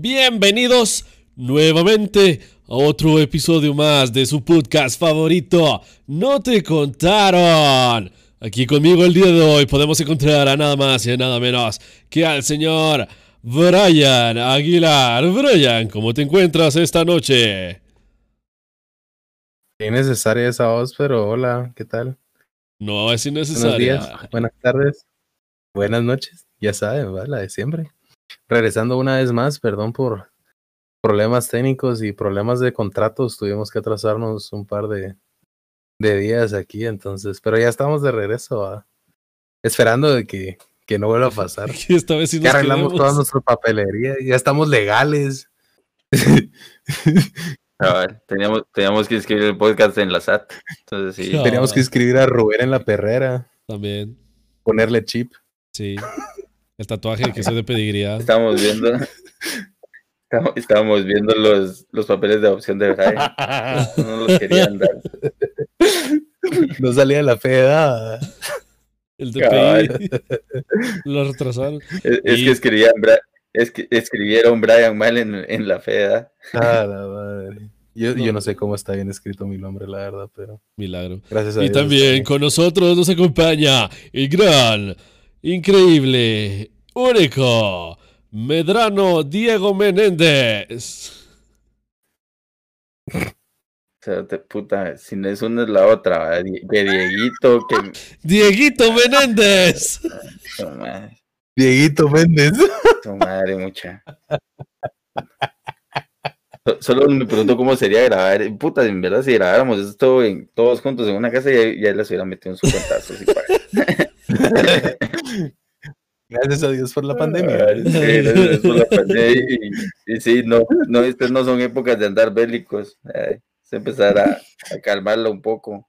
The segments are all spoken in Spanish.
Bienvenidos nuevamente a otro episodio más de su podcast favorito. No te contaron. Aquí conmigo el día de hoy podemos encontrar a nada más y a nada menos que al señor Brian Aguilar. Brian, ¿cómo te encuentras esta noche? Innecesaria esa voz, pero hola, ¿qué tal? No es innecesaria. Buenos días, buenas tardes, buenas noches, ya saben, ¿va? la de siempre. Regresando una vez más, perdón por problemas técnicos y problemas de contratos, tuvimos que atrasarnos un par de, de días aquí, entonces, pero ya estamos de regreso, esperando de que, que no vuelva a pasar. Esta vez sí Ya nos arreglamos quedamos. toda nuestra papelería, ya estamos legales. A ver, teníamos, teníamos que escribir el podcast en la SAT. Entonces sí. No. Teníamos que escribir a Rubén en la perrera, También, ponerle chip. sí. El tatuaje que soy de pedigría. Estábamos viendo. estábamos- viendo los, los papeles de adopción de Brian. No los querían dar. No salía la fe de edad. El. DPI. Lo retrasaron. Es, es Y- que escribían es que escribieron Brian mal en, en la FEDA. Ah, la madre. Yo, No. yo no sé cómo está bien escrito mi nombre, la verdad, pero Milagro. gracias a Y Dios. también con nosotros nos acompaña el gran, increíble, único, Medrano Diego Menéndez. O sea, te- puta, si no es una es la otra. Que Dieguito, que. Dieguito Menéndez. Madre, Dieguito Méndez. su madre, mucha. So- Solo me pregunto cómo sería grabar. Puta, en verdad, si grabáramos esto en, todos juntos en una casa, ya, ya les hubiera metido un su cuentazo. Gracias a Dios por la pandemia. Ay, sí, gracias por la pandemia, y, y sí, no, no, estas no son épocas de andar bélicos. Ay, es empezar a, a calmarlo un poco.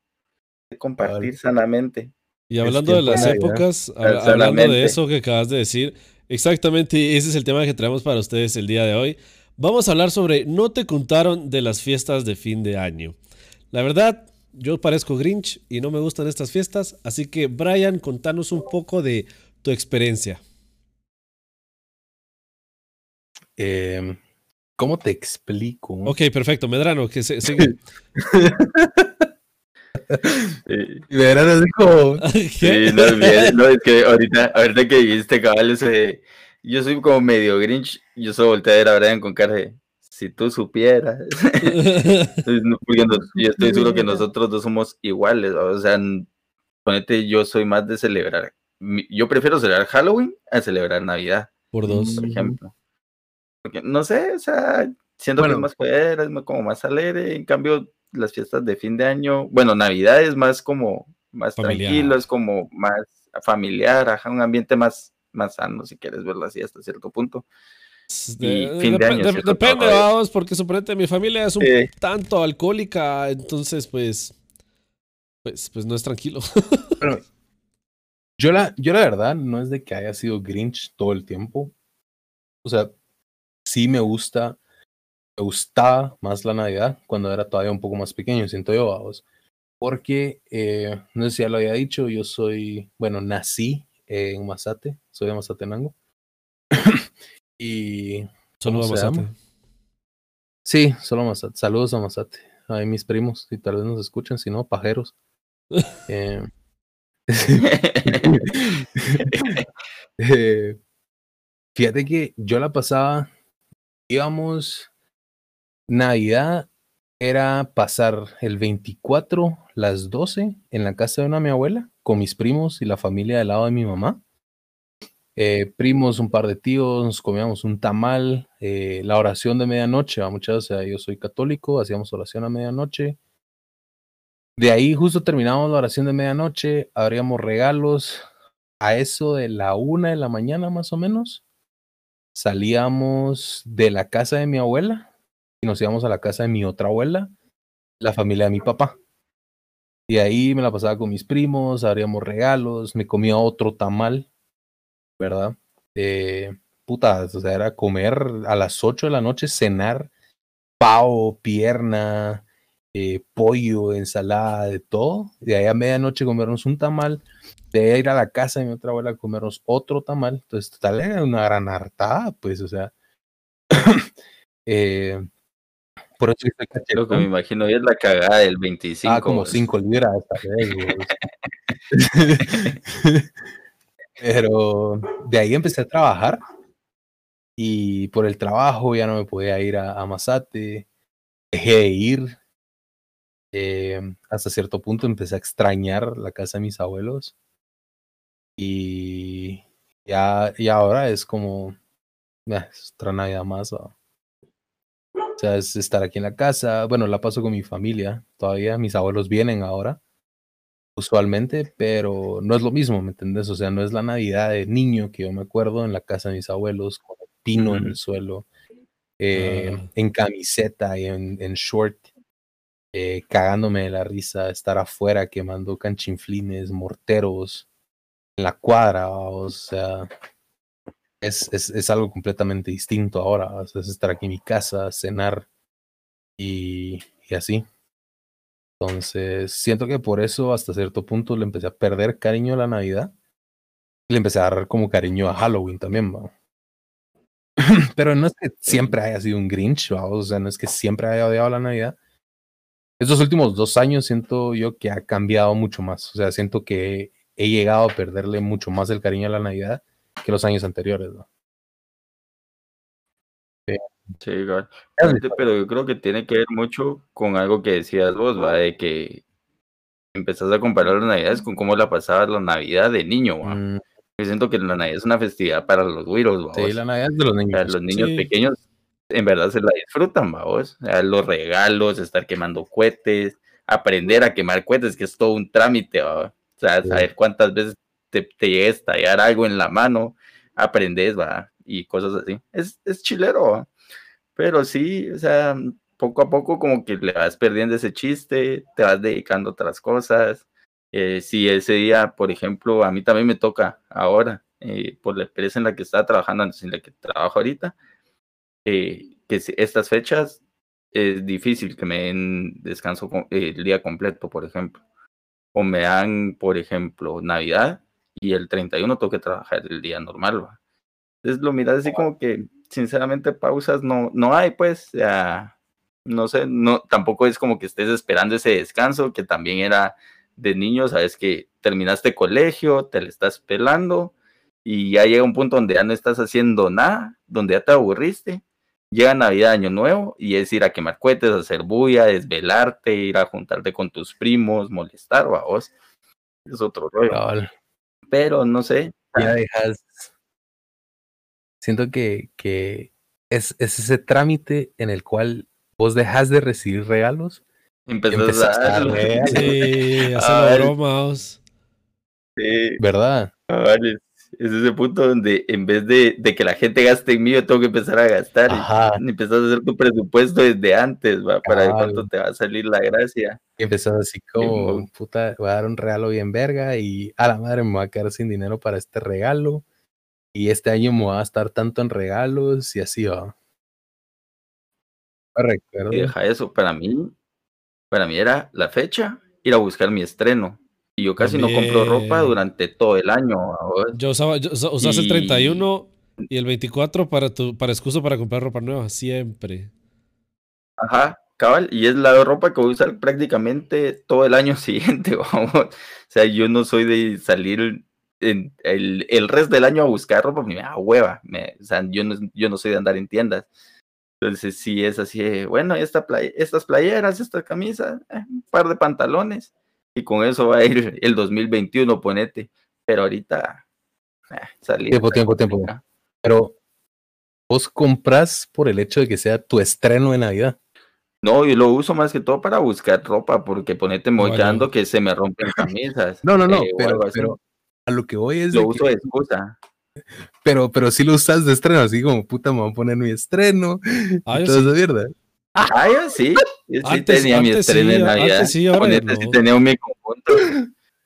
Compartir sanamente. Y hablando de las épocas, hab- Sanamente. hablando de eso que acabas de decir, exactamente ese es el tema que traemos para ustedes el día de hoy. Vamos a hablar sobre no te contaron de las fiestas de fin de año. La verdad, yo parezco Grinch y no me gustan estas fiestas, así que Brian, contanos un poco de tu experiencia. Eh, ¿Cómo te explico? Ok, perfecto, Medrano, que se, sigue. Verás así como. Sí, no, es bien, no, es que ahorita, ahorita que dijiste cabal ese, yo soy como medio Grinch, yo solo volteé a ver a Brian con cara de, si tú supieras. Porque no- yo estoy seguro que nosotros dos somos iguales, o sea, ponete, yo soy más de celebrar, yo prefiero celebrar Halloween a celebrar Navidad, Por dos. por ejemplo. Porque, no sé, o sea, siento que es Bueno. más fuera, es más- como más alegre, en cambio, las fiestas de fin de año, bueno, Navidad es más como, más Familiar. tranquilo, es como más familiar, ajá, un ambiente más, más sano, si quieres verlo así hasta cierto punto. Y De- fin de dep- año, ¿cierto? depende, eh. vamos, porque suponete mi familia es un Sí. tanto alcohólica, entonces pues, pues, pues no es tranquilo. Bueno, yo, la, yo la verdad no es de que haya sido Grinch todo el tiempo. O sea, sí me gusta, me gustaba más la Navidad cuando era todavía un poco más pequeño, siento yo, vamos. Porque, eh, no sé si ya lo había dicho, yo soy, bueno, nací en Mazate, soy de Mazatenango. y Solo ¿Cómo vamos se a llama? sí, solo Mazate. Saludos a Mazate. Ay, mis primos, si tal vez nos escuchan, si no, pajeros. Eh, eh, fíjate que yo la pasaba, íbamos, Navidad era pasar el 24, las 12, en la casa de una mi abuela, con mis primos y la familia del lado de mi mamá. Eh, primos, un par de tíos, nos comíamos un tamal, eh, la oración de medianoche, muchas veces yo soy católico, hacíamos oración a medianoche. De ahí justo terminamos la oración de medianoche, abríamos regalos a eso de la una de la mañana más o menos. Salíamos de la casa de mi abuela y nos íbamos a la casa de mi otra abuela, la familia de mi papá. Y ahí me la pasaba con mis primos, abríamos regalos, me comía otro tamal, ¿verdad? Eh, puta, o sea, era comer a las 8 de la noche, cenar pavo, pierna, eh, pollo, ensalada, de todo. De ahí a medianoche comernos un tamal. De ahí ir a la casa de mi otra abuela a comernos otro tamal. Entonces, total, era una gran hartada, pues, o sea. Eh, por eso estoy Lo que me cachetón. imagino es la cagada del 25. Ah, como vos. 5 libras tal vez. Pero de ahí empecé a trabajar y por el trabajo ya no me podía ir a, a Mazate, dejé de ir. Eh, hasta cierto punto empecé a extrañar la casa de mis abuelos y ya y ahora es como "Ah, es otra Navidad más. ¿va?". O sea, es estar aquí en la casa. Bueno, la paso con mi familia todavía. Mis abuelos vienen ahora usualmente, pero no es lo mismo, ¿me entendés? O sea, no es la Navidad de niño que yo me acuerdo en la casa de mis abuelos, con el pino en el suelo, eh, Ah. en camiseta y en, en short, eh, cagándome de la risa, estar afuera quemando canchinflines, morteros, en la cuadra, o sea, es, es, es algo completamente distinto ahora, o sea, es estar aquí en mi casa, cenar y, y así. Entonces, siento que por eso hasta cierto punto le empecé a perder cariño a la Navidad. Y le empecé a agarrar como cariño a Halloween también, ¿va? Pero no es que siempre haya sido un Grinch, ¿va? O sea, no es que siempre haya odiado la Navidad. Estos últimos dos años siento yo que ha cambiado mucho más. O sea, siento que he llegado a perderle mucho más el cariño a la Navidad que los años anteriores, ¿no? Sí, igual. Fíjate, Pero yo creo que tiene que ver mucho con algo que decías vos, ¿va? De que empezás a comparar las navidades con cómo la pasabas la navidad de niño, ¿va? Mm, Yo siento que la navidad es una festividad para los güiros, ¿va? sí, la Navidad es de los niños. los niños Sí. pequeños en verdad se la disfrutan, vamos. O sea, los regalos, estar quemando cohetes, aprender a quemar cohetes, que es todo un trámite, ¿va? O sea, Sí. saber cuántas veces te, te llega a estallar algo en la mano, aprendes, va, y cosas así. Es, es chilero, ¿va? Pero sí, o sea, poco a poco como que le vas perdiendo ese chiste, te vas dedicando a otras cosas. Eh, si ese día, por ejemplo, a mí también me toca ahora, eh, por la empresa en la que estaba trabajando antes, en la que trabajo ahorita, eh, que estas fechas es difícil que me den descanso eh, el día completo, por ejemplo. O me dan, por ejemplo, Navidad y el 31 tengo que trabajar el día normal, ¿va? Entonces lo miras así como que, sinceramente, pausas no, no hay, pues, ya, no sé, no, tampoco es como que estés esperando ese descanso que también era de niño, sabes que terminaste colegio, te le estás pelando y ya llega un punto donde ya no estás haciendo nada, donde ya te aburriste. Llega Navidad, Año Nuevo y es ir a quemar cohetes, hacer bulla, desvelarte, ir a juntarte con tus primos, molestar, vos. Es otro rollo. Cabal. Pero no sé, ya dejas. Siento que, que es, es ese trámite en el cual vos dejas de recibir regalos empezás empezás a a dar regalos, Sí, Ah, el- broma. os. Sí, ¿verdad? cabal, es, es ese punto donde en vez de, de que la gente gaste en mí, yo tengo que empezar a gastar. y Ajá. empezás a hacer tu presupuesto desde antes, ¿va? para ver cuánto te va a salir la gracia. Y empezás así como, puta, voy a dar un regalo bien verga y a la madre me voy a quedar sin dinero para este regalo. Y este año me voy a gastar tanto en regalos y así va. Me recuerdo. Y deja eso, para mí, para mí era la fecha, ir a buscar mi estreno. Y yo casi no compro ropa durante todo el año. Yo usaba, yo usas el Y- 31 y el 24 para tu para excusa para comprar ropa nueva, siempre. Ajá, cabal, y es la ropa que voy a usar prácticamente todo el año siguiente, vamos. O sea, yo no soy de salir en el, el resto del año a buscar ropa, me da hueva. me- o sea, yo no, yo no soy de andar en tiendas. Entonces, sí es así, bueno, esta play- estas playeras, esta camisa, eh, un par de pantalones, y con eso va a ir el 2021, ponete. Pero ahorita, eh, salir. Tiempo, tiempo, tiempo. Pero vos compras por el hecho de que sea tu estreno de Navidad. No, yo lo uso más que todo para buscar ropa, porque ponete Bueno. mollando que se me rompen camisas. No, no, no, eh, pero, pero a lo que voy es de lo que- uso de excusa. pero, pero sí lo usas de estreno, así como puta, me voy a poner mi estreno Ah, y toda sí. esa mierda. Ah, yo sí. Yo sí Antes- tenía mi antes estreno sí, de Navidad. antes sí, ahora Ponete, sí no. tenía mi conjunto.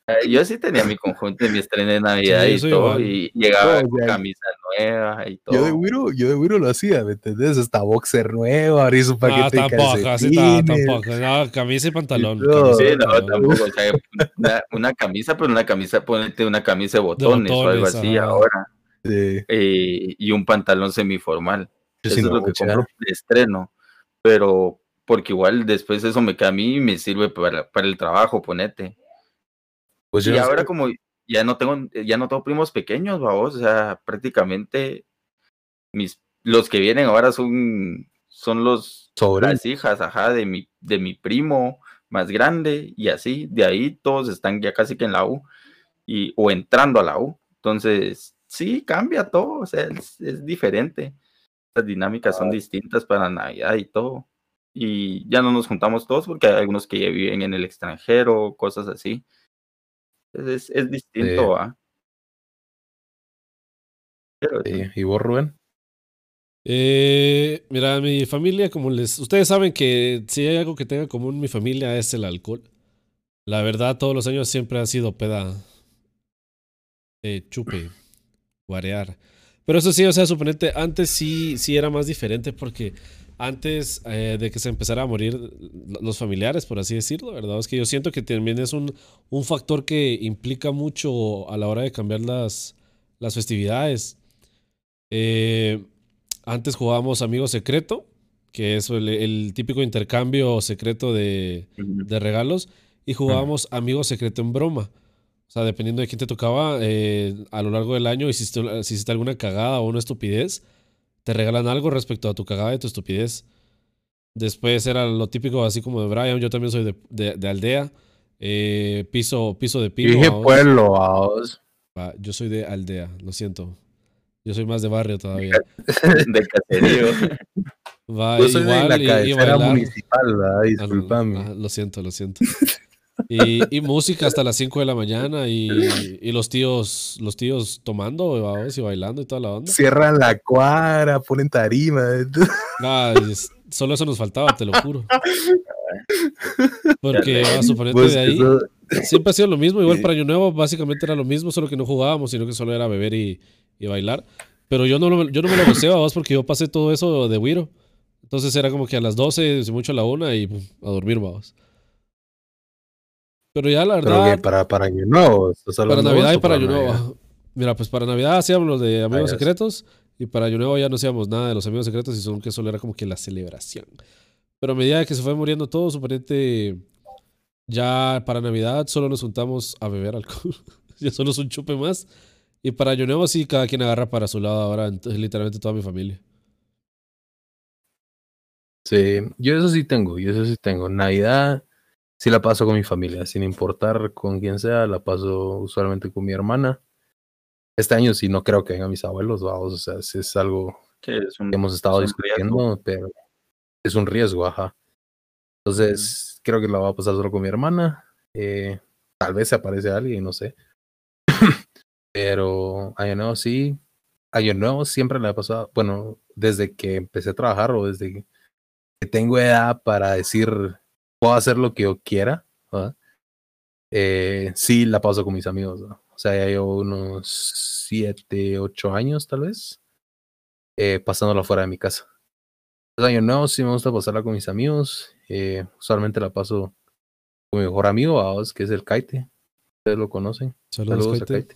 Ah, Yo sí tenía mi conjunto de mi estreno de Navidad Sí, yo y todo. igual. Y llegaba No, con camisa nueva y todo. Yo de Wiro, yo de Wiro lo hacía, ¿me entendés? Hasta boxer nuevo, abrí su Ah, paquete de tampoco, así ta- calcetines. tampoco. No, camisa y pantalón. y Sí, no, pantalón. tampoco. O sea, una, una camisa, pero una camisa, ponete una camisa de botones, o algo botones, así ajá. ahora. Sí. eh, y un pantalón semiformal. Eso es lo que compro de estreno. Pero porque igual después eso me queda a mí y me sirve para, para el trabajo, ponete. Pues y ahora como ya no tengo, ya no tengo primos pequeños, vamos, o sea, prácticamente mis, los que vienen ahora son, son los las hijas, ajá, de mi, de mi primo más grande, y así, de ahí todos están ya casi que en la U, y, o entrando a la U. Entonces, sí, cambia todo, o sea, es, es diferente. Las dinámicas son distintas para Navidad y todo y ya no nos juntamos todos porque hay algunos que ya viven en el extranjero, cosas así. Es, es distinto, ¿ah? ¿Y vos, Rubén? Eh, mira, mi familia, como les. Ustedes saben que si hay algo que tenga en común mi familia es el alcohol. La verdad, todos los años siempre ha sido peda. Eh, chupe, guarear. Pero eso sí, o sea, suponete, antes sí, sí era más diferente porque antes eh, de que se empezara a morir los familiares, por así decirlo, ¿verdad? Es que yo siento que también es un, un factor que implica mucho a la hora de cambiar las, las festividades. Eh, antes jugábamos Amigo Secreto, que es el, típico intercambio secreto de, de, regalos, y jugábamos Amigo Secreto en broma. O sea, dependiendo de quién te tocaba, eh, a lo largo del año hiciste, hiciste alguna cagada o una estupidez te regalan algo respecto a tu cagada y tu estupidez. Después era lo típico, así como de Brian, yo también soy de, de, aldea. Eh, piso, piso de pino. Dije pueblo, ah, yo soy de aldea, lo siento. Yo soy más de barrio todavía. de caserío. Va, yo soy igual, de la cabecera municipal, ¿verdad? Disculpame. Ah, lo siento, lo siento. Y, música hasta las 5 de la mañana y, los tíos los tíos tomando y bailando y toda la onda. Cierran la cuadra, ponen tarima. solo eso nos faltaba, te lo juro. Porque a suponerte pues de ahí siempre ha sido lo mismo. Igual para Año Nuevo básicamente era lo mismo, solo que no jugábamos, sino que solo era beber y, bailar. Pero yo no, yo no me lo gocé, vos, porque yo pasé todo eso de Wiro. Entonces era como que a las 12, mucho a la 1 y a dormir, vamos. Pero ya la verdad. Pero que para, para Año Nuevo. Para Navidad y para, Año Nuevo. Mira, pues para Navidad hacíamos los de Amigos Secretos. Y para Año Nuevo ya no hacíamos nada de los Amigos Secretos. Y son que solo era como que la celebración. Pero a medida que se fue muriendo todo, suponete. Ya para Navidad solo nos juntamos a beber alcohol. ya solo es un chupe más. Y para Año Nuevo sí, cada quien agarra para su lado ahora. Entonces, literalmente toda mi familia. Sí, yo eso sí tengo, yo eso sí tengo. Navidad sí la paso con mi familia, sin importar con quién sea, la paso usualmente con mi hermana. Este año sí no creo que vengan mis abuelos, vamos, o sea, es algo que hemos estado discutiendo, pero es un riesgo, ajá. Entonces, creo que la voy a pasar solo con mi hermana. Eh, tal vez se aparece alguien, no sé. pero Año Nuevo sí. Año Nuevo siempre le ha pasado, bueno, desde que empecé a trabajar o desde que tengo edad para decir puedo hacer lo que yo quiera, eh, sí la paso con mis amigos. O sea, ya llevo unos 7, 8 años tal vez eh, pasándola fuera de mi casa. El año nuevo sí me gusta pasarla con mis amigos. Eh, usualmente la paso con mi mejor amigo, que es el Kaite. Ustedes lo conocen. Saludos, a Kaite.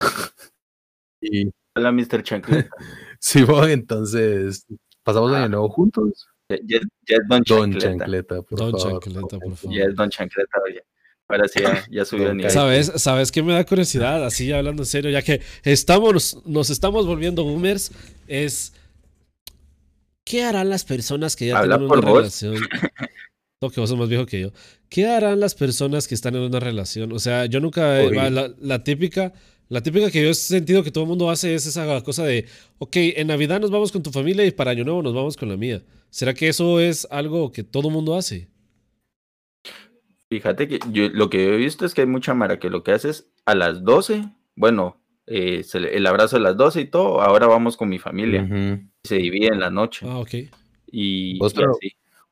y... Hola, Mr. Chancleta. sí, bueno, entonces pasamos el año ah. nuevo juntos. Ya, es Don Chancleta. por don favor. Chancleta, por favor. Ya es Don Chancleta, oye. Ahora sí, ya, subió el nivel. ¿Sabes, ¿Sabes qué me da curiosidad? Así hablando en serio, ya que estamos, nos estamos volviendo boomers, es... ¿Qué harán las personas que ya tienen una relación? No, que vos sos más viejo que yo. ¿Qué harán las personas que están en una relación? O sea, yo nunca... La, la típica la típica que yo he sentido que todo el mundo hace es esa cosa de, ok, en Navidad nos vamos con tu familia y para Año Nuevo nos vamos con la mía. ¿Será que eso es algo que todo el mundo hace? Fíjate que yo lo que he visto es que hay mucha mara que lo que hace es a las 12, bueno, eh, el abrazo a las 12 y todo, ahora vamos con mi familia. Se divide en la noche. Ah, ok. Y,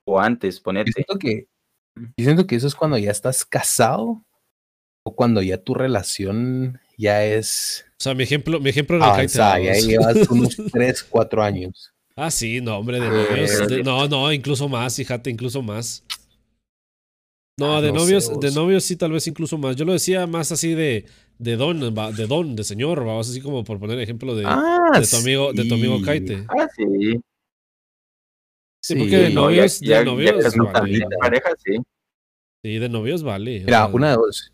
O antes, ponete. siento, que, yo siento que eso es cuando ya estás casado o cuando ya tu relación ya es. O sea, mi ejemplo, mi ejemplo era el Ya llevas unos 3, 4 años. Ah, sí, no, hombre, de ah, no, no, incluso más, fíjate, incluso más. No, Ah, de no sé, novios, de novios sí, tal vez incluso más. Yo lo decía más así de, de don, de don, de señor, vamos así como por poner ejemplo de, Ah, de tu amigo, de tu amigo. Kaite. Ah, sí. Sí, porque de no, ya- novios, ya- de ya novios, que son vale. pareja, sí. Sí, de novios vale. o Mira, sea, una de dos.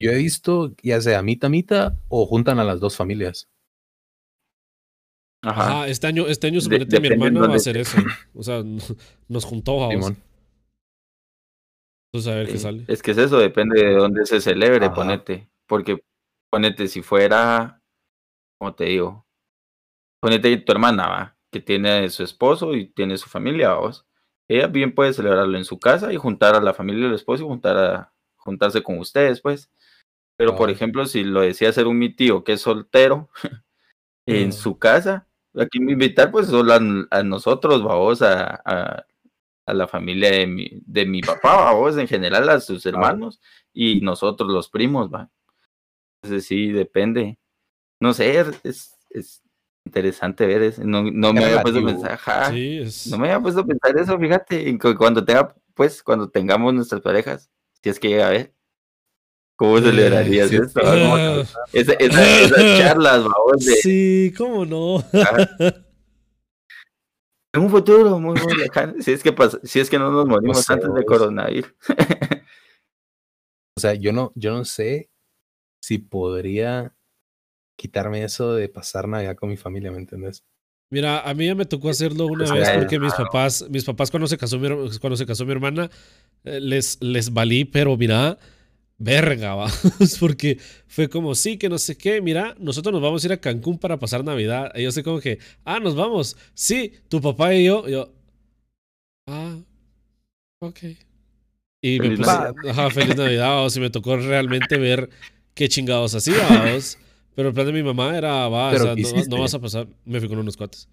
Yo he visto ya sea mitad mitad o juntan a las dos familias. Ajá. Ajá, este año, este año De- suponete mi depende en hermana va a hacer eso. O sea, nos juntó. Simón. Entonces a ver qué sale. Es que es eso, depende de dónde se celebre, Ajá. ponete. Porque, ponete, si fuera, como te digo, ponete tu hermana, va, que tiene su esposo y tiene su familia, vos. Ella bien puede celebrarlo en su casa y juntar a la familia del esposo y juntar a, juntarse con ustedes, pues. Pero, por ejemplo, si lo decía hacer un mi tío que es soltero en su casa, aquí me invitar, pues, solo a, a nosotros, vamos, a, a, a la familia de mi, de mi papá, vamos, en general, a sus hermanos y nosotros los primos, va. Entonces sí, depende. No sé, es, es interesante ver eso. No, no me había puesto a pensar, ajá, Sí, es. no me había puesto a pensar eso, fíjate, cuando tenga, pues, cuando tengamos nuestras parejas, si es que llega a ver. ¿Cómo Eh, celebrarías sí, esto? Ah, Esa- esa- esas charlas, vamos, de sí, cómo no. en un futuro muy, muy lejano. Si es que pasa- si es que no nos morimos sé, antes de vos. coronavirus. O sea, yo no, yo no sé si podría quitarme eso de pasar Navidad con mi familia, ¿me entendés? Mira, a mí ya me tocó hacerlo una O vez sea, porque mis papás, mis papás cuando se casó mi, cuando se casó mi hermana, eh, les, les valí, pero mira, verga, va. Es porque fue como, sí, que no sé qué, mira, nosotros nos vamos a ir a Cancún para pasar Navidad. Y yo sé como que, ah, nos vamos. Sí, tu papá y yo. Y yo, ah, ok. Y me Feliz puse, Navidad. ajá, feliz Navidad, o si me tocó realmente ver qué chingados hacíamos. Pero el plan de mi mamá era, va, o ¿Pero sea, no vas a pasar. Me fui con unos cuates.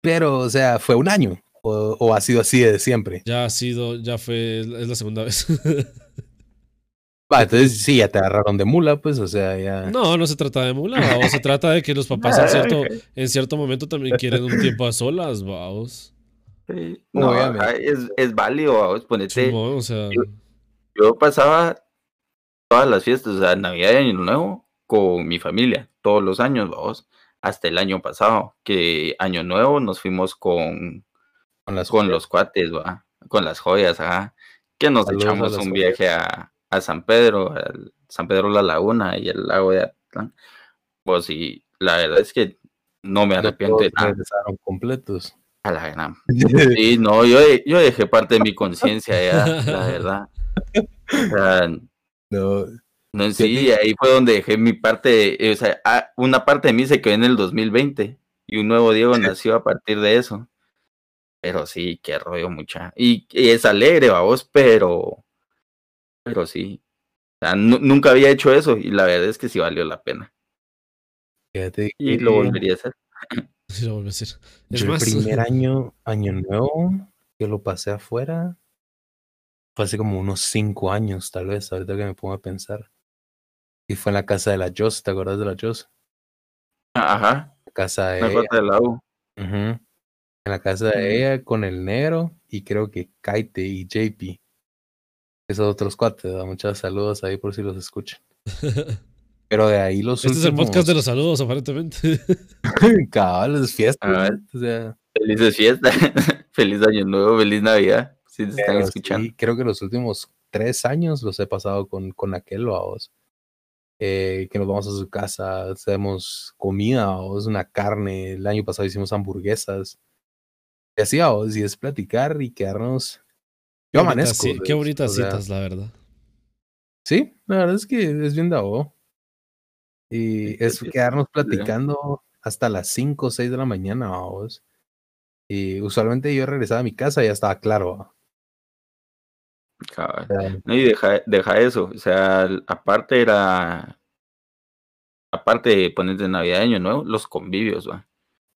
Pero, o sea, fue un año. O, o ha sido así de siempre. Ya ha sido, ya fue, es la segunda vez. Va, entonces sí, ya te agarraron de mula, pues, o sea, ya. no, no se trata de mula, o se trata de que los papás en cierto, en cierto momento también quieren un tiempo a solas, vamos. Sí, No, es, es válido, vamos, ponete. Simón, o sea, yo- Yo pasaba todas las fiestas, o sea, Navidad y Año Nuevo, con mi familia, todos los años, vamos, hasta el año pasado, que Año Nuevo nos fuimos con, Con las con los cuates, va, con las joyas, ajá, que nos Saludos echamos un joyas. viaje a, a San Pedro, al San Pedro La Laguna y el lago de Atlán. Pues sí, la verdad es que no me arrepiento de nada. regresaron completos. A la gran. Sí, no, yo, de- yo dejé parte de mi conciencia ya, la verdad. O sea, No, no, Sí, sí, ahí fue donde dejé mi parte, o sea, ah, una parte de mí se quedó en el 2020 y un nuevo Diego nació a partir de eso. Pero sí, qué rollo mucha. Y, y es alegre, vamos, pero, pero sí. O sea, nu- nunca había hecho eso y la verdad es que sí valió la pena. fíjate Y que lo volvería a hacer. sí lo vuelvo a decir. Es yo más, el primer año, año nuevo, que lo pasé afuera, fue hace como unos cinco años, tal vez, ahorita que me pongo a pensar. Y fue en la casa de la Joss, ¿te acuerdas de la Joss? Ajá, La casa de ella. falta de la U. Ujú. En la casa de ella con el negro y creo que Kaite y JP. Esos otros cuates, ¿verdad? muchos saludos ahí por si los escuchan. Pero de ahí los este es el podcast de los saludos, aparentemente. Cabal, es fiesta. Ah, ¿no? O sea, Felices fiestas, feliz año nuevo, feliz Navidad, si te están escuchando. sí, creo que los últimos tres años los he pasado con, con aquel vamos. Eh, que nos vamos a su casa, hacemos comida, vamos, una carne. El año pasado hicimos hamburguesas. Y así vamos, y es platicar y quedarnos. Yo Qué amanezco. Qué bonitas O sea, citas, la verdad. Sí, la verdad es que es bien dado. Y es quedarnos platicando hasta las 5 o 6 de la mañana, vamos. Y usualmente yo regresaba a mi casa y ya estaba claro. y deja, deja eso, o sea, aparte era, aparte de ponerte Navidad Año Nuevo, los convivios, va.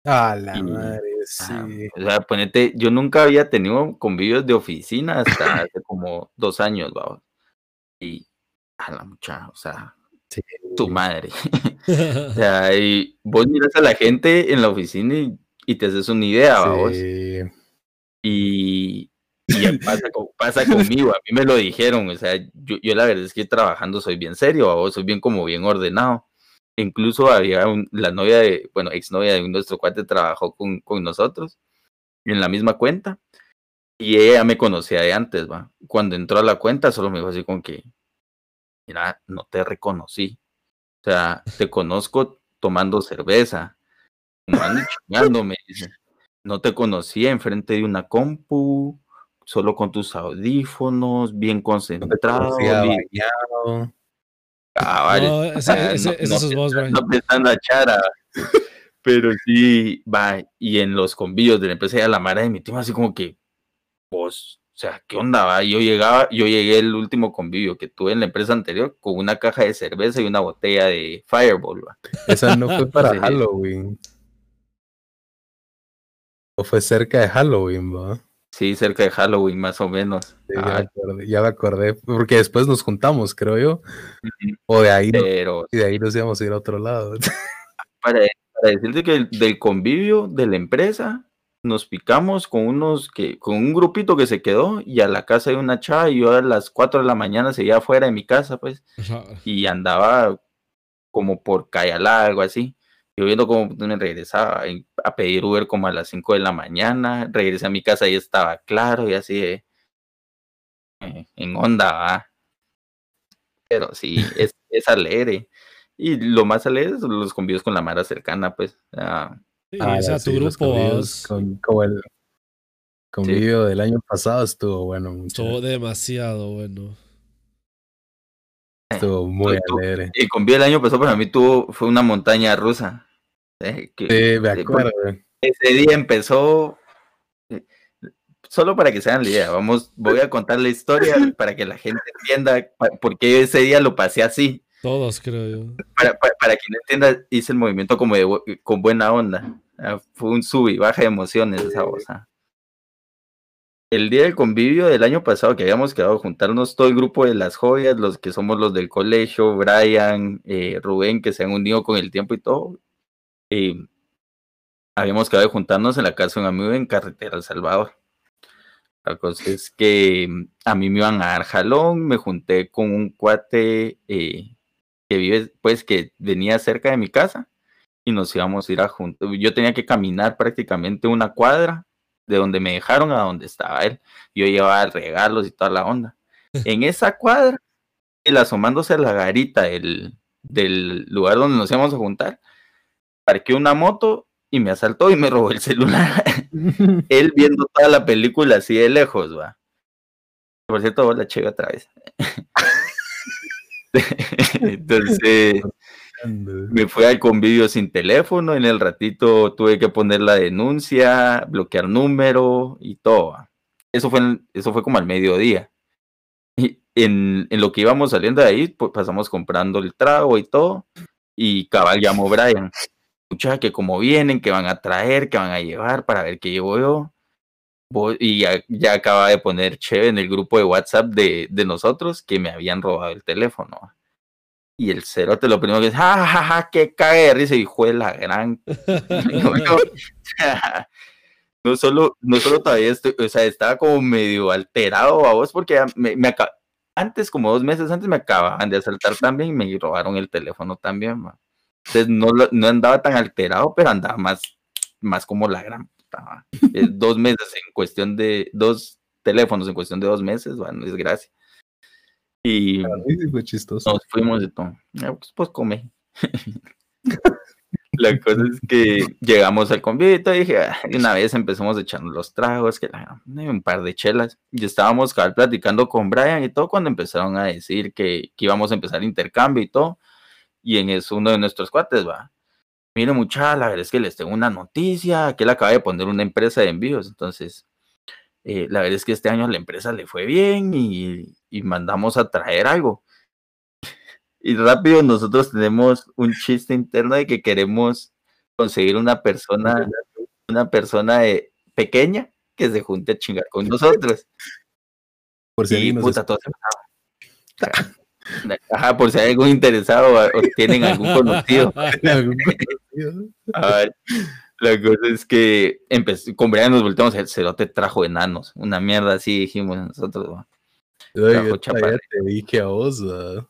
A la Y- madre, Ah, sí. O sea, ponete, yo nunca había tenido convivios de oficina hasta hace como dos años, va. Y a la mucha, o sea, sí. tu madre. O sea, y vos miras a la gente en la oficina y, y te haces una idea, va, vos. Sí. Y, Y pasa, pasa, conmigo, a mí me lo dijeron, o sea, yo, yo la verdad es que trabajando soy bien serio, o soy bien como bien ordenado. Incluso había la novia de, bueno, exnovia de nuestro cuate trabajó con, con nosotros en la misma cuenta y ella me conocía de antes, va. Cuando entró a la cuenta solo me dijo así como que, mira, no te reconocí. O sea, te conozco tomando cerveza, fumando y chingando, me dice. No te conocía enfrente de una compu, solo con tus audífonos, bien concentrado. No Ah, vale. No, ese, ese, no, es vos, No pensando a chara. Pero sí, va, y en los convivios de la empresa ya la mara de mi tío, así como que, vos, o sea, ¿qué onda? Va? Yo llegaba, yo llegué el último convivio que tuve en la empresa anterior con una caja de cerveza y una botella de Fireball. ¿va? Esa no fue para Halloween. O fue cerca de Halloween, ¿va? Sí, cerca de Halloween, más o menos. ya, me acordé, porque después nos juntamos, creo yo. O de ahí, y de ahí nos íbamos a ir a otro lado. Para, decirte que del convivio de la empresa, nos picamos con unos que, con un grupito que se quedó y a la casa de una chava y yo a las 4 de la mañana seguía afuera de mi casa, pues, y andaba como por Cayalá, algo así. Yo viendo cómo me regresaba a pedir Uber como a las 5 de la mañana, regresé a mi casa y estaba claro y así eh, en onda, ¿va? Pero sí, es, es alegre. Y lo más alegre son los convivios con la mara cercana, pues. Ah, sí, o tu grupo. Con, como el convivio del año pasado estuvo bueno. Mucho. Estuvo demasiado bueno. Estuvo muy alegre. El convivio del año pasado para mí tuvo, fue una montaña rusa. ¿Eh? sí, me acuerdo. Ese día empezó, eh, solo para que se hagan la idea, vamos, voy a contar la historia para que la gente entienda por qué ese día lo pasé así. Todos, creo yo. Para, para, quien no entienda, hice el movimiento como de, con buena onda. Ah, fue un sub y baja de emociones esa cosa. El día del convivio del año pasado que habíamos quedado juntarnos todo el grupo de las joyas, los que somos los del colegio, Brian, eh, Rubén, que se han unido con el tiempo y todo. Habíamos quedado de juntarnos en la casa de un amigo en Carretera El Salvador. La cosa es que a mí me iban a dar jalón, me junté con un cuate eh, que vive, pues que venía cerca de mi casa y nos íbamos a ir a juntos. Yo tenía que caminar prácticamente una cuadra de donde me dejaron a donde estaba él. Yo llevaba regalos y toda la onda. En esa cuadra, él asomándose a la garita del, del lugar donde nos íbamos a juntar, parqué una moto y me asaltó y me robó el celular. él viendo toda la película así de lejos, va. Por cierto, la chega otra vez. Entonces me fui al convivio sin teléfono, en el ratito tuve que poner la denuncia, bloquear número y todo. Eso fue, eso fue como al mediodía. Y en, en, lo que íbamos saliendo de ahí, pues pasamos comprando el trago y todo. Y cabal llamó Brian. Escucha que como vienen, que van a traer, que van a llevar para ver qué llevo yo. Y ya, ya acaba de poner Che en el grupo de WhatsApp de, de nosotros que me habían robado el teléfono. Y el cerote lo primero que dice, ja, ja, ja, qué cague risa, hijo de la gran. no solo, no solo todavía estoy, o sea, estaba como medio alterado a vos porque me, me antes, como dos meses antes, me acababan de asaltar también y me robaron el teléfono también. Entonces no, no andaba tan alterado, pero andaba más, más como la gran eh, dos meses en cuestión de, dos teléfonos en cuestión de dos meses, bueno, es gracia. Y fue chistoso. nos fuimos de todo. Ah, pues, pues come. la cosa es que llegamos al convite y dije, ah, una vez empezamos echando los tragos, que un par de chelas, y estábamos platicando con Brian y todo cuando empezaron a decir que, que íbamos a empezar intercambio y todo, y en eso uno de nuestros cuates va, mire mucha, la verdad es que les tengo una noticia, que él acaba de poner una empresa de envíos, entonces, eh, la verdad es que este año a la empresa le fue bien y, y mandamos a traer algo. Y rápido nosotros tenemos un chiste interno de que queremos conseguir una persona, una persona de, pequeña que se junte a chingar con nosotros. Por si y puta, todo Ajá, por si hay algún interesado o tienen algún conocido. La cosa es que empezó, con Brian nos volteamos, el cerote trajo enanos, una mierda así dijimos nosotros. Trajo yo chaparra. todavía te dije a vos, ¿verdad?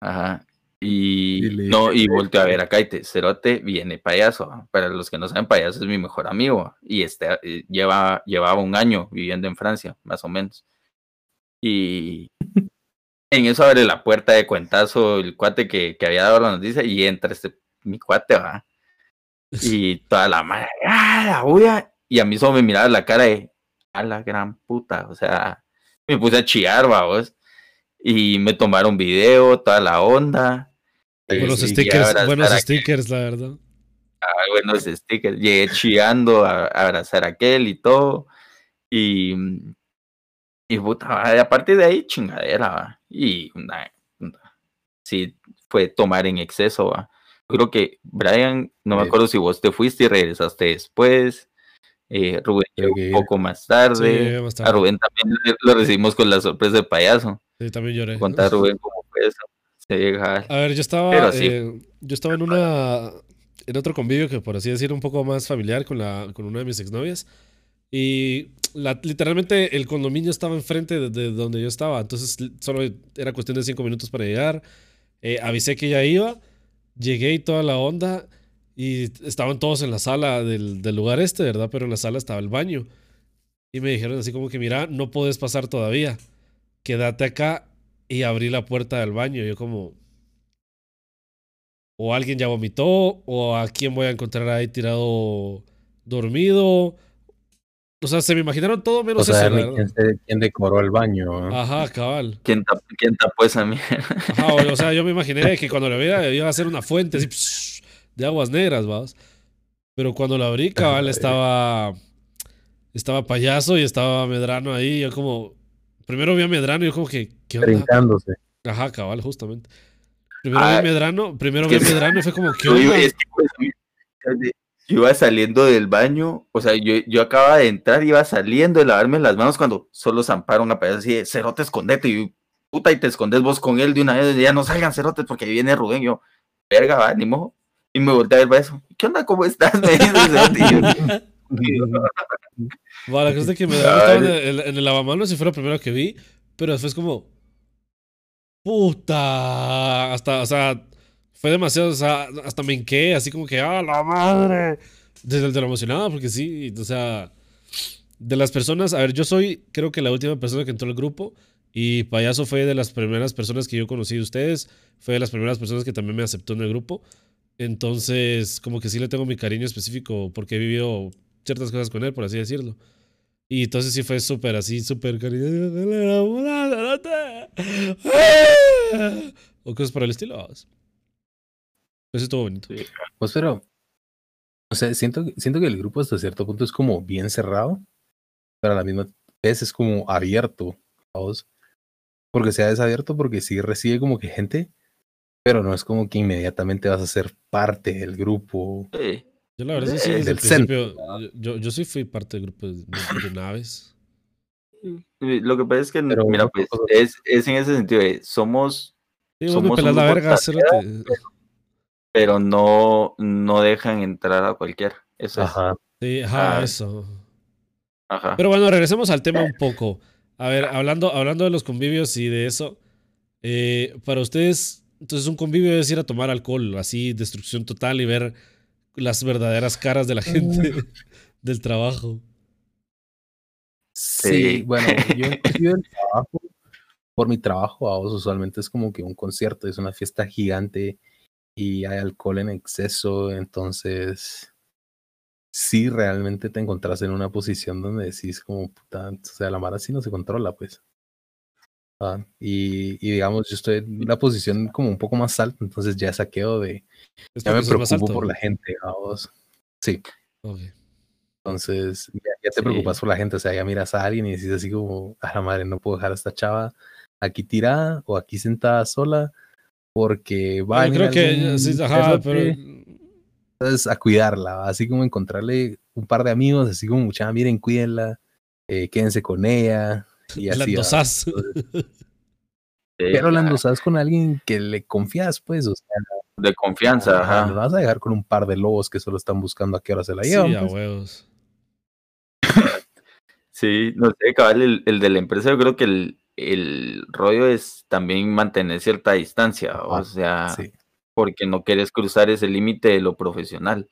Ajá. Y, Y no, y volteó a ver a Kaite, Cerote viene payaso. Para los que no saben, payaso es mi mejor amigo. Y este eh, lleva, llevaba un año viviendo en Francia, más o menos. Y en eso abre la puerta de cuentazo el cuate que, que había dado la noticia y entra este mi cuate, va. Y toda la madre, ¡ah, la bulla! Y a mí solo me miraba la cara de, a la gran puta, o sea, me puse a chillar, vamos. Y me tomaron video, toda la onda. Sí, Buenos y stickers, buenos stickers, la verdad. ah, buenos stickers. Llegué chillando a, a abrazar a aquel y todo. Y, y puta, a partir de ahí, chingadera, va. Y una- una- sí, fue tomar en exceso, va. Creo que Brian, no me acuerdo si vos te fuiste y regresaste después. Eh, Rubén llegó un poco más tarde. más a. Rubén también lo recibimos con la sorpresa de payaso. Sí, también lloré. Contar Rubén cómo fue eso. A ver, yo estaba, sí. eh, yo estaba en una, en otro convivio que por así decir un poco más familiar con la, con una de mis exnovias y literalmente el condominio estaba enfrente de, de donde yo estaba, entonces solo era cuestión de cinco minutos para llegar. Eh, avisé que ya iba, llegué y toda la onda y estaban todos en la sala del, del lugar este, ¿verdad? Pero en la sala estaba el baño y me dijeron así como que mira, no puedes pasar todavía, quédate acá y abrí la puerta del baño. Yo como... O alguien ya vomitó, o a quién voy a encontrar ahí tirado dormido. O sea, se me imaginaron todo O menos sea, eso, la quién, se- quién decoró el baño. ¿eh? Ajá, cabal. ¿Quién, tap- quién tapó esa mierda? Ajá, o, o sea, yo me imaginé que cuando lo viera iba a ser una fuente así, psh, de aguas negras, vamos. Pero cuando lo abrí, cabal, estaba. Estaba payaso y estaba Medrano ahí. Yo como. Primero vi a Medrano y yo como que. ¿Qué onda? Brincándose. Ajá, cabal, justamente. Primero Ah, vi a Medrano, primero vi a Medrano y fue como, ¿qué Yo iba, onda? es que, pues, yo iba saliendo del baño, o sea, yo, yo acababa de entrar, iba saliendo de lavarme las manos cuando solo zamparon a payaso así de, cerote, escondete, y puta, y te escondes vos con él de una vez, ya no salgan cerotes porque ahí viene Rubén, yo, verga, va, ni modo. Y me volteé a ver payaso, ¿qué onda, cómo estás? Me dice y Va, la que me estaba en el, en el lavamanos y fue lo primero que vi, pero después como, puta, hasta, o sea, fue demasiado, o sea, hasta me hinqué, así como que, ¡ah, la madre! Desde el de lo emocionado, porque sí, o sea, de las personas, a ver, yo soy, creo que la última persona que entró al grupo y Payaso fue de las primeras personas que yo conocí de ustedes, fue de las primeras personas que también me aceptó en el grupo, entonces, como que sí le tengo mi cariño específico porque he vivido ciertas cosas con él, por así decirlo. Y entonces sí fue súper así, súper cariñoso. O cosas por el estilo. Eso estuvo bonito. Pues pero, o sea, siento, que- siento que el grupo hasta cierto punto es como bien cerrado, pero a la misma vez es como abierto, ¿sabes? Porque sea desabierto, porque sí recibe como que gente, pero no es como que inmediatamente vas a ser parte del grupo. "Eh, Yo la verdad sí, sí, Eh, desde el centro, principio, yo, yo, sí fui parte del grupo de, de- naves. eh, Lo que pasa es que, Pero mira, pues, es, es en ese sentido, de, somos Sí, vos me Somos pelas un la verga. Pero no, no dejan entrar a cualquiera. Eso es. Ajá. Sí, ajá, Ah. eso. Ajá. Pero bueno, regresemos al tema un poco. A ver, hablando, hablando de los convivios y de eso, eh, para ustedes, entonces un convivio es ir a tomar alcohol, así, destrucción total y ver las verdaderas caras de la gente del trabajo. Sí, Sí. bueno, yo inclusive el trabajo, por mi trabajo, a vos usualmente es como que un concierto, es una fiesta gigante y hay alcohol en exceso, entonces sí realmente te encontrás en una posición donde decís como, puta, o sea, la mara sí no se controla, pues. Ah, y, y digamos, yo estoy en una posición como un poco más alta, entonces ya saqueo de, ya me preocupo por la gente, a vos. Sí, Ok. entonces, ya, ya te Sí. preocupas por la gente, o sea, ya miras a alguien y decís así como, a la madre, no puedo dejar a esta chava aquí tirada o aquí sentada sola, porque va a creo que, sí, ajá, pero... entonces, a cuidarla, así como encontrarle un par de amigos, así como, mucha, miren, cuídenla, eh, quédense con ella, y La así. Sí, Pero la claro. endosás con alguien que le confías, pues, o sea, De confianza, Ajá, ajá. Nos vas a dejar con un par de lobos que solo están buscando a qué hora se la Sí, llevan. a pues. huevos. Sí, no sé, cabal, el, el de la empresa, yo creo que el, el rollo es también mantener cierta distancia, o sea, Sí. porque no quieres cruzar ese límite de lo profesional.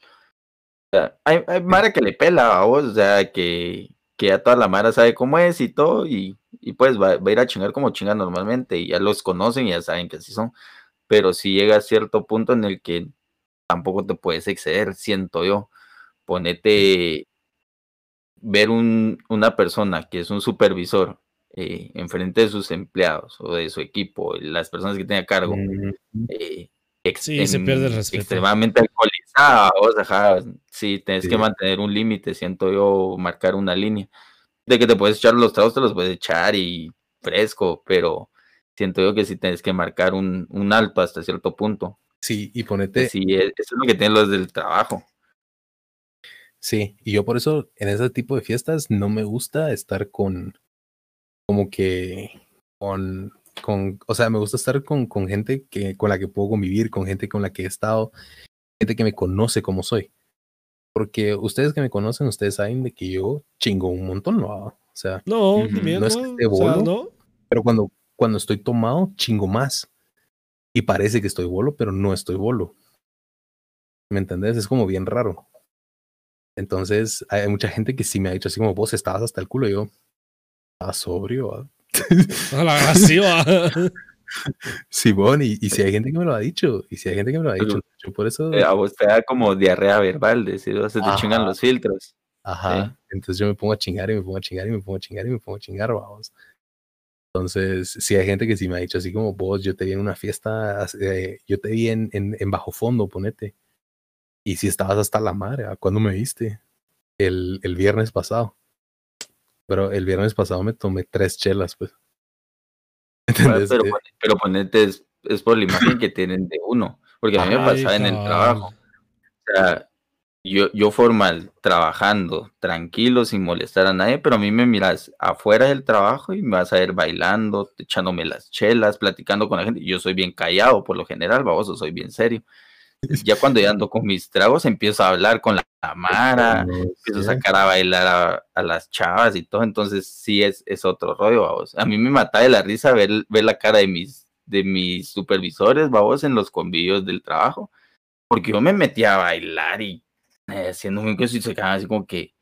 O sea, hay, hay Mara que le pela a vos, o sea, que, que ya toda la Mara sabe cómo es y todo, y, y pues va, va a ir a chingar como chinga normalmente, y ya los conocen y ya saben que así son. Pero si llega a cierto punto en el que tampoco te puedes exceder, siento yo. Ponete ver un, una persona que es un supervisor eh, enfrente de sus empleados o de su equipo, las personas que tenga a cargo, eh, Sí, se en- pierde el respeto. extremadamente alcoholizada, o sea, sí, tienes Sí. que mantener un límite, siento yo, marcar una línea. De que te puedes echar los tragos, te los puedes echar y fresco, pero siento yo que sí tienes que marcar un, un alto hasta cierto punto. Sí, y ponete. sí, e- eso es lo que tienen los del trabajo. Sí, y yo por eso en ese tipo de fiestas no me gusta estar con, como que, con, con, o sea, me gusta estar con, con gente que, con la que puedo convivir, con gente con la que he estado, gente que me conoce como soy. Porque ustedes que me conocen, ustedes saben de que yo chingo un montón, ¿no? O sea, No, No es ¿no? que esté O sea, bolo. ¿no? pero cuando, cuando estoy tomado, chingo más. Y parece que estoy bolo, pero no estoy bolo. ¿Me entendés? Es como bien raro. Entonces, hay mucha gente que sí me ha dicho así como vos estabas hasta el culo. Y yo, estaba sobrio. ¿va?". A la agresiva. Simón, y, y si hay gente que me lo ha dicho, y si hay gente que me lo ha dicho, yo por eso, Eh, A vos te da como diarrea verbal, decir, o sea, te chingan los filtros. ajá, entonces yo me pongo a chingar y me pongo a chingar y me pongo a chingar y me pongo a chingar, vamos. Entonces, si hay gente que sí me ha dicho así como vos, yo te vi en una fiesta, eh, yo te vi en, en, en bajo fondo, ponete. Y si estabas hasta la madre, ¿a ¿cuándo me viste? El, el viernes pasado. Pero el viernes pasado me tomé tres chelas, pues. Pero, Eh, pero ponete, es, es por la imagen que tienen de uno. Porque a mí me pasaba en el trabajo. O sea, yo, yo formal, trabajando, tranquilo, sin molestar a nadie, pero a mí me miras afuera del trabajo y me vas a ver bailando, echándome las chelas, platicando con la gente. Yo soy bien callado por lo general, baboso, soy bien serio. Ya cuando ya ando con mis tragos, empiezo a hablar con la, la Mara, no empiezo a sacar a bailar a, a las chavas y todo, entonces sí es, es otro rollo, babos. A mí me mata de la risa ver, ver la cara de mis, de mis supervisores, babos, en los convivios del trabajo, porque yo me metía a bailar y eh, haciendo un y se quedaban así como que,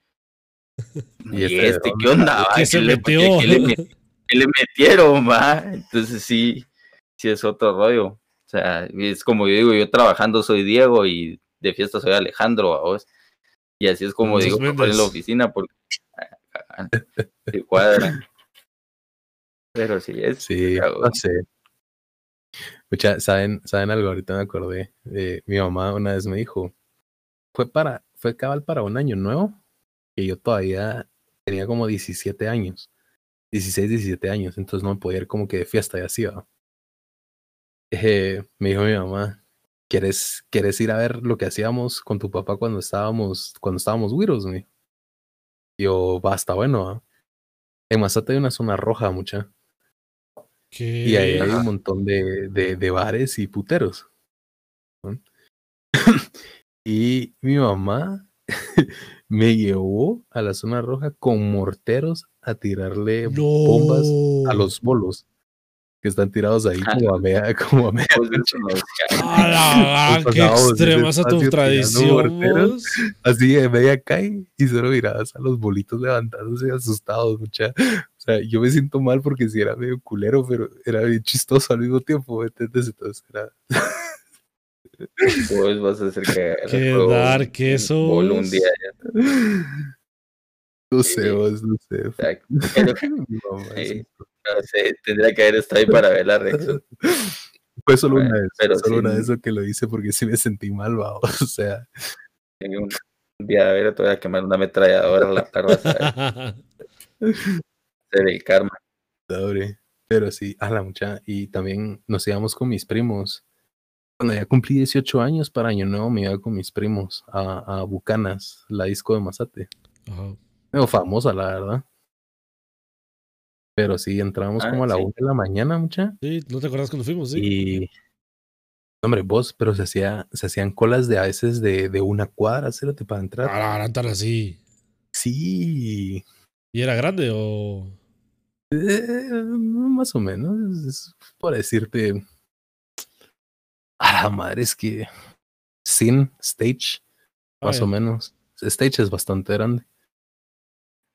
¿Y ¿y este este qué onda? va? ¿Qué se le- metió? qué le, met- qué le metieron, va? Entonces sí, sí es otro rollo. O sea, es como yo digo, yo trabajando soy Diego y de fiesta soy Alejandro, babos. Y así es como digo en la oficina porque se cuadra. Pero sí, es. Sí, no sé. Mucha, ¿saben, ¿saben algo? Ahorita me acordé. Eh, mi mamá una vez me dijo, fue para, fue cabal para un año nuevo, que yo todavía tenía como 17 años, 16, 17 años, entonces no me podía ir como que de fiesta y así, ¿va? Eh, me dijo mi mamá, ¿quieres, ¿quieres ir a ver lo que hacíamos con tu papá cuando estábamos, cuando estábamos güiros? Me Yo, basta, bueno, ¿va? En Mazate hay una zona roja, mucha. ¿Qué? Y ahí hay un montón de, de, de bares y puteros. ¿no? y mi mamá me llevó a la zona roja con morteros a tirarle No. bombas a los bolos que están tirados ahí Ah. como a media, como a media Pues no. A la gran, qué extremas a tu tradición. así de media cae y solo mirabas a los bolitos levantándose asustados, mucha. O sea, yo me siento mal porque sí era medio culero, pero era bien chistoso al mismo tiempo, ¿me entiendes? Entonces era, Vos vas a hacer que. Qué dark eso, Bolo un día ya. no sé, vos, no sé. o sea, pero, Sí. Sí. no sé, tendría que haber estado ahí para ver la reacción. Fue solo Bueno, una vez, pero solo sí. una vez lo que lo hice porque sí me sentí mal, va, O sea, Y Un día a ver, te voy a quemar una ametralladora a la ¿sabes? Ser el karma. pobre. Pero sí, a la mucha. Y también nos íbamos con mis primos. Cuando ya cumplí 18 años para Año Nuevo, me iba con mis primos a, a Bucanas, la disco de Mazate. Ajá. Famosa, la verdad. Pero sí, entrábamos Ah, como a la sí. 1 de la mañana, mucha. Sí, ¿no te acuerdas cuando fuimos? Sí. Y Hombre, vos, pero se, hacía, se hacían colas de a veces de, de una cuadra, cérate, para entrar. Ah, tan así. Sí, ¿Y era grande o...? eh, más o menos. Es por decirte. A la madre, es que. Sin stage, Ah, más ya. o menos. Stage es bastante grande.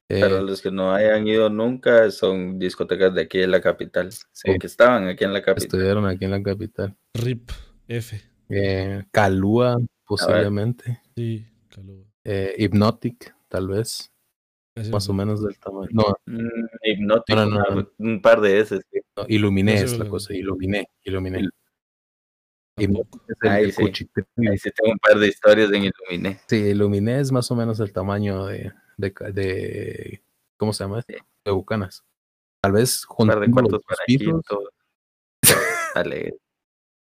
Eh, Pero los que no hayan ido nunca son discotecas de aquí en la capital. sí, O que estaban aquí en la capital. estuvieron aquí en la capital. RIP F. Eh, Calúa, posiblemente. Sí, calor. Eh, Hypnotic, tal vez. Ese Más o no. menos del tamaño. No, Mm, hipnótico, No, no, no, una- un par de esos. sí. no Iluminé es la cosa. Iluminé, iluminé. Il- Hypnotic es el, Ahí el sí. Ahí sí tengo un par de historias en Iluminé. Sí, Iluminé es más o menos el tamaño de, de, ca- de- ¿cómo se llama? De Bucanas. Tal vez Un par de cuartos los para pisos. Dale.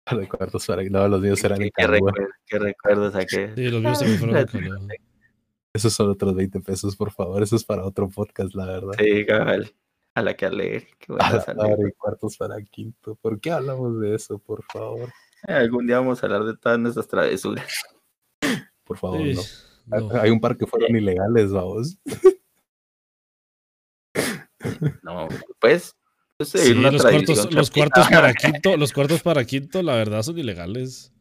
par de cuartos para no, los míos eran en ¿Qué, qué qué recuerdos saqué? Sí, los míos también fueron de calor. Esos son otros 20 pesos, por favor. Eso es para otro podcast, la verdad. Sí, cabal. A la que alegre. Qué A buena la salida. madre, cuartos para quinto. ¿Por qué hablamos de eso, por favor? Eh, Algún día vamos a hablar de todas nuestras travesuras. Por favor, Sí, no. No. Hay un par que fueron ilegales, vamos. No, pues. pues, Sí, los cuartos, los cuartos para quinto, los cuartos para quinto, la verdad son ilegales.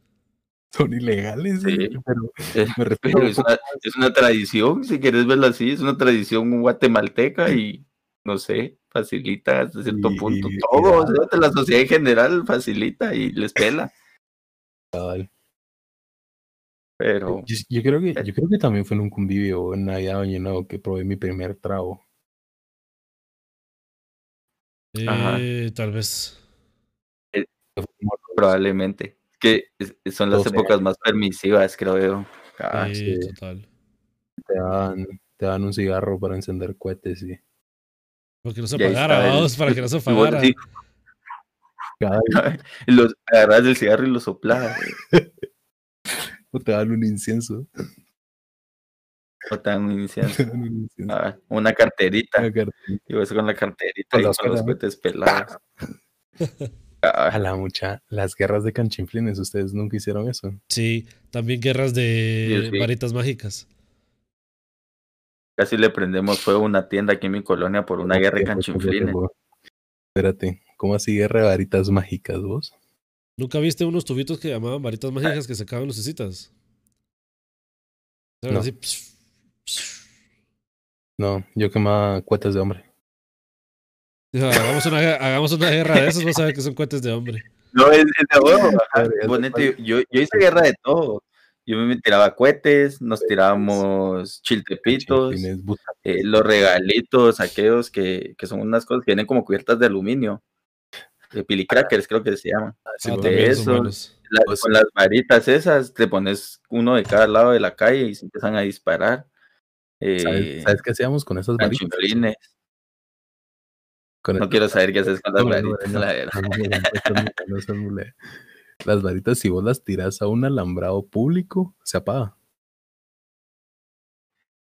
Son ilegales, Sí. eh, pero Eh, me refiero Pero es una, es una tradición, si quieres verlo así, es una tradición guatemalteca y no sé, facilita hasta cierto Y- punto y- todo, o sea, de la sociedad en general facilita y les pela, cabal. Pero Yo, yo creo que, yo creo que también fue en un convivio en Navidad o Año Nuevo que probé mi primer trago. Ajá. Eh, tal vez. los- probablemente que son las 12 épocas más permisivas, creo yo. Ah, Eh, sí. total. Te daban, te daban un cigarro para encender cohetes y Porque no se apagara, el- vamos, para que no se apagara. los agarras del cigarro y lo soplabas, o te daban un incienso. o te dan un incienso. Un. Ah, una carterita, Una cartita. y vos con la carterita Con y las con los cohetes pelados. A la mucha, las guerras de canchinflines, ustedes nunca hicieron eso. Sí, también guerras de Sí, sí. varitas mágicas. Casi le prendemos fuego a una tienda aquí en mi colonia por una guerra de tiempo, canchinflines. tiempo. Espérate, ¿cómo así guerra de varitas mágicas vos? ¿Nunca viste unos tubitos que llamaban varitas mágicas que sacaban lucecitas? No. así, pss, pss. No, yo quemaba cuetas de hombre. Hagamos una, hagamos una guerra de esos, vas a ver que son cohetes de hombre. No, es, es de huevo. Ponete, yo, yo hice guerra de todo. Yo me tiraba cohetes, nos Cohetes, tirábamos chiltepitos, eh, los regalitos, aquellos que, que son unas cosas que vienen como cubiertas de aluminio de Pili Crackers, creo que se llama. Sí, de eso, con las varitas esas, te pones uno de cada lado de la calle y se empiezan a disparar. ¿Sabes, qué hacíamos con esas varitas? Con no quiero saber qué haces con las varitas. Las varitas, si vos las tiras a un alambrado público, se apaga.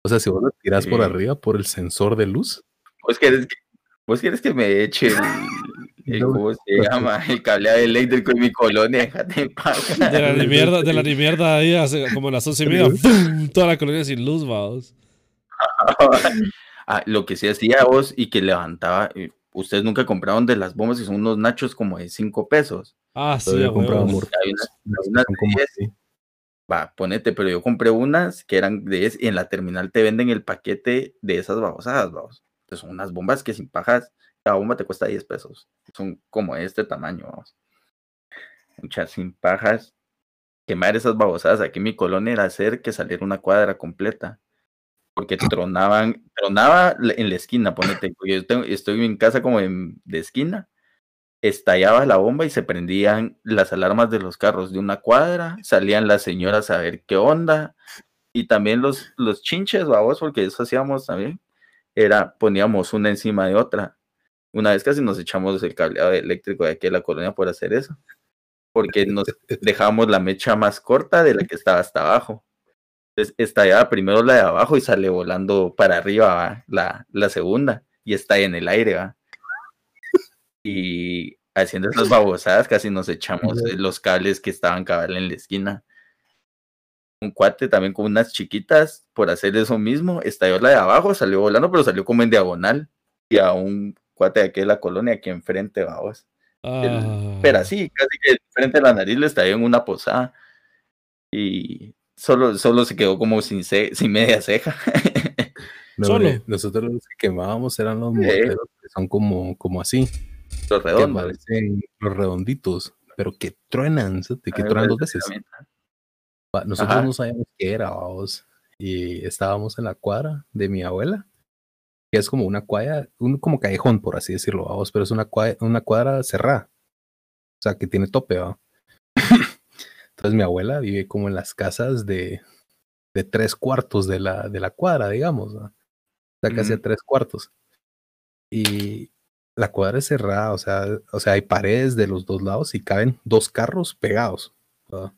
O sea, si vos las tiras por arriba, por el sensor de luz. ¿Vos querés que, que me eche el, el- ¿cómo se llama? El cableado eléctrico en mi colonia? Déjate en paz. De la ni mierda, de la ni mierda ahí hace como las once y media, ¡fum! toda la colonia sin luz, vamos. Ah, lo que sí hacía vos y que levantaba, eh, ustedes nunca compraron de las bombas y son unos nachos como de 5 pesos. Ah, sí, a compraba. Hay hay unas de así. Va, ponete, pero yo compré unas que eran de es- y en la terminal te venden el paquete de esas babosadas, vamos. Entonces son unas bombas que sin pajas, cada bomba te cuesta 10 pesos. Son como este tamaño, vamos. Muchas sin pajas. Quemar esas babosadas aquí en mi colonia era hacer que saliera una cuadra completa. Porque tronaban, tronaba la- en la esquina, ponete. Yo tengo- estoy en casa como en- de esquina estallaba la bomba y se prendían las alarmas de los carros de una cuadra, salían las señoras a ver qué onda, y también los, los chinches, babos, porque eso hacíamos también, era poníamos una encima de otra. Una vez casi nos echamos el cableado eléctrico de aquí de la colonia por hacer eso, porque nos dejábamos la mecha más corta de la que estaba hasta abajo. Entonces estallaba primero la de abajo y sale volando para arriba ¿va? la, la segunda y está en el aire, ¿va? Y haciendo esas babosadas, casi nos echamos los cables que estaban cabal en la esquina. Un cuate también con unas chiquitas por hacer eso mismo, estalló la de abajo, salió volando, pero salió como en diagonal. Y a un cuate de aquí de la colonia, aquí enfrente, vamos. pero Ah. así, casi que frente a la nariz le estalló en una posada. Y solo, solo se quedó como sin, ce- sin media ceja. No, Solo. hombre, nosotros los que quemábamos eran los Sí. morteros que son como, como así, Los redondos. parecen los redonditos, pero que truenan, ¿sí? que A mí me truenan dos veces. Pa- Nosotros Ajá. no sabíamos qué era, vamos, y estábamos en la cuadra de mi abuela, que es como una cuadra, un como callejón, por así decirlo, vamos, pero es una cuadra, una cuadra cerrada, o sea, que tiene tope, ¿va? Entonces mi abuela vive como en las casas de, de tres cuartos de la, de la cuadra, digamos, ¿va? Está casi a tres cuartos. Y la cuadra es cerrada, o sea, o sea, hay paredes de los dos lados y caben dos carros pegados. ¿va? O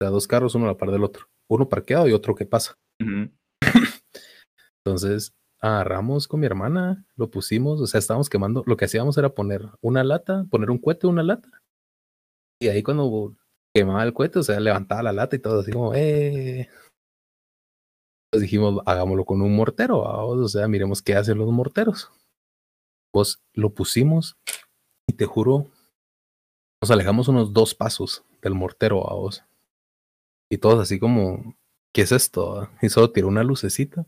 sea, dos carros uno a la par del otro. Uno parqueado y otro que pasa. Entonces, agarramos con mi hermana, lo pusimos, o sea, estábamos quemando, lo que hacíamos era poner una lata, poner un cohete, una lata. Y ahí cuando quemaba el cohete, o sea, levantaba la lata y todo así como, eh. Entonces dijimos, hagámoslo con un mortero, vamos, o sea, miremos qué hacen los morteros. Pues lo pusimos y te juro, nos alejamos unos dos pasos del mortero, vamos. Y todos así como, ¿qué es esto? Y solo tiró una lucecita.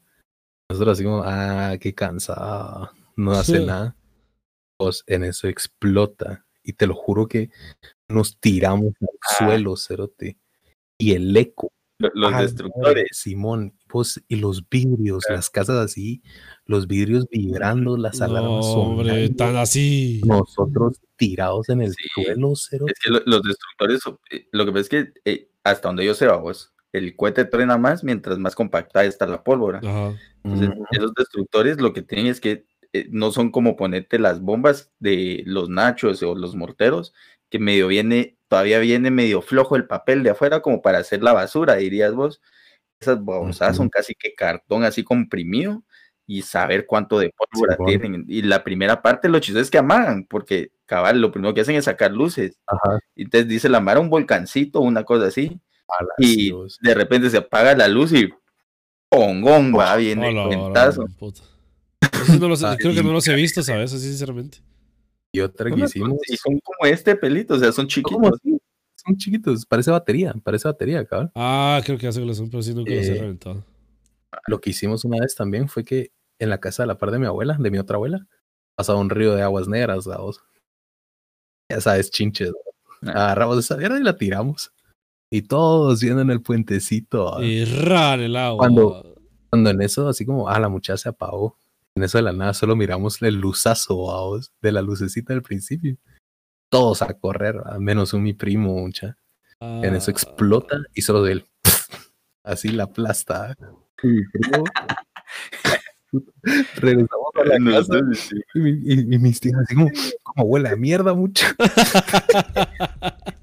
Nosotros así como, ah, qué cansado, no hace Sí. nada. Pues en eso explota. Y te lo juro que nos tiramos al Ah. suelo, cerote. Y el eco. Lo- Los ah, destructores. Simón, pues, y los vidrios, las casas así, los vidrios vibrando, las No, alarmas hombre, tan así. nosotros tirados en el Sí. suelo, cerote. Es que lo- los destructores, eh, lo que pasa es que eh, hasta donde yo sé, vos, el cohete truena más mientras más compactada está la pólvora. Ajá. Entonces, esos destructores lo que tienen es que eh, no son como ponerte las bombas de los nachos o los morteros, que medio viene, todavía viene medio flojo el papel de afuera como para hacer la basura, dirías vos. Esas babosadas son casi que cartón así comprimido y saber cuánto de pólvora Simón. tienen. Y la primera parte, lo chistoso es que amagan, porque cabal, lo primero que hacen es sacar luces. Ajá. Y entonces dice la Mara un volcancito, una cosa así, y de repente se apaga la luz y pongón, va, viene Hola, cuentazo. no los- Ah, creo que no los he visto, ¿sabes? Así, sinceramente. Y otra que hicimos, Y son como este pelito, o sea, son ¿cómo chiquitos. Son chiquitos, parece batería, parece batería, cabrón. Ah, creo que ya sé que los son, pero sí nunca los he Eh, reventado. Lo que hicimos una vez también fue que en la casa de la par de mi abuela, de mi otra abuela, pasaba un río de aguas negras, vamos. Ya sabes, chinches. ¿no? Ah. Agarramos esa mierda y la tiramos. Y todos viendo en el puentecito. ¿va? Y ran el agua. Cuando- Cuando en eso, así como, ah, la muchacha se apagó. En eso de la nada solo miramos el luzazo, vamos, de la lucecita del principio. Todos a correr, ¿va? menos un mi primo, mucha. En eso Ah, explota y solo de él. Así la aplasta. Y mi primo- Regresamos a la No casa sé, sí. y, mi- y- y mis tías así como, como huele a mierda mucho.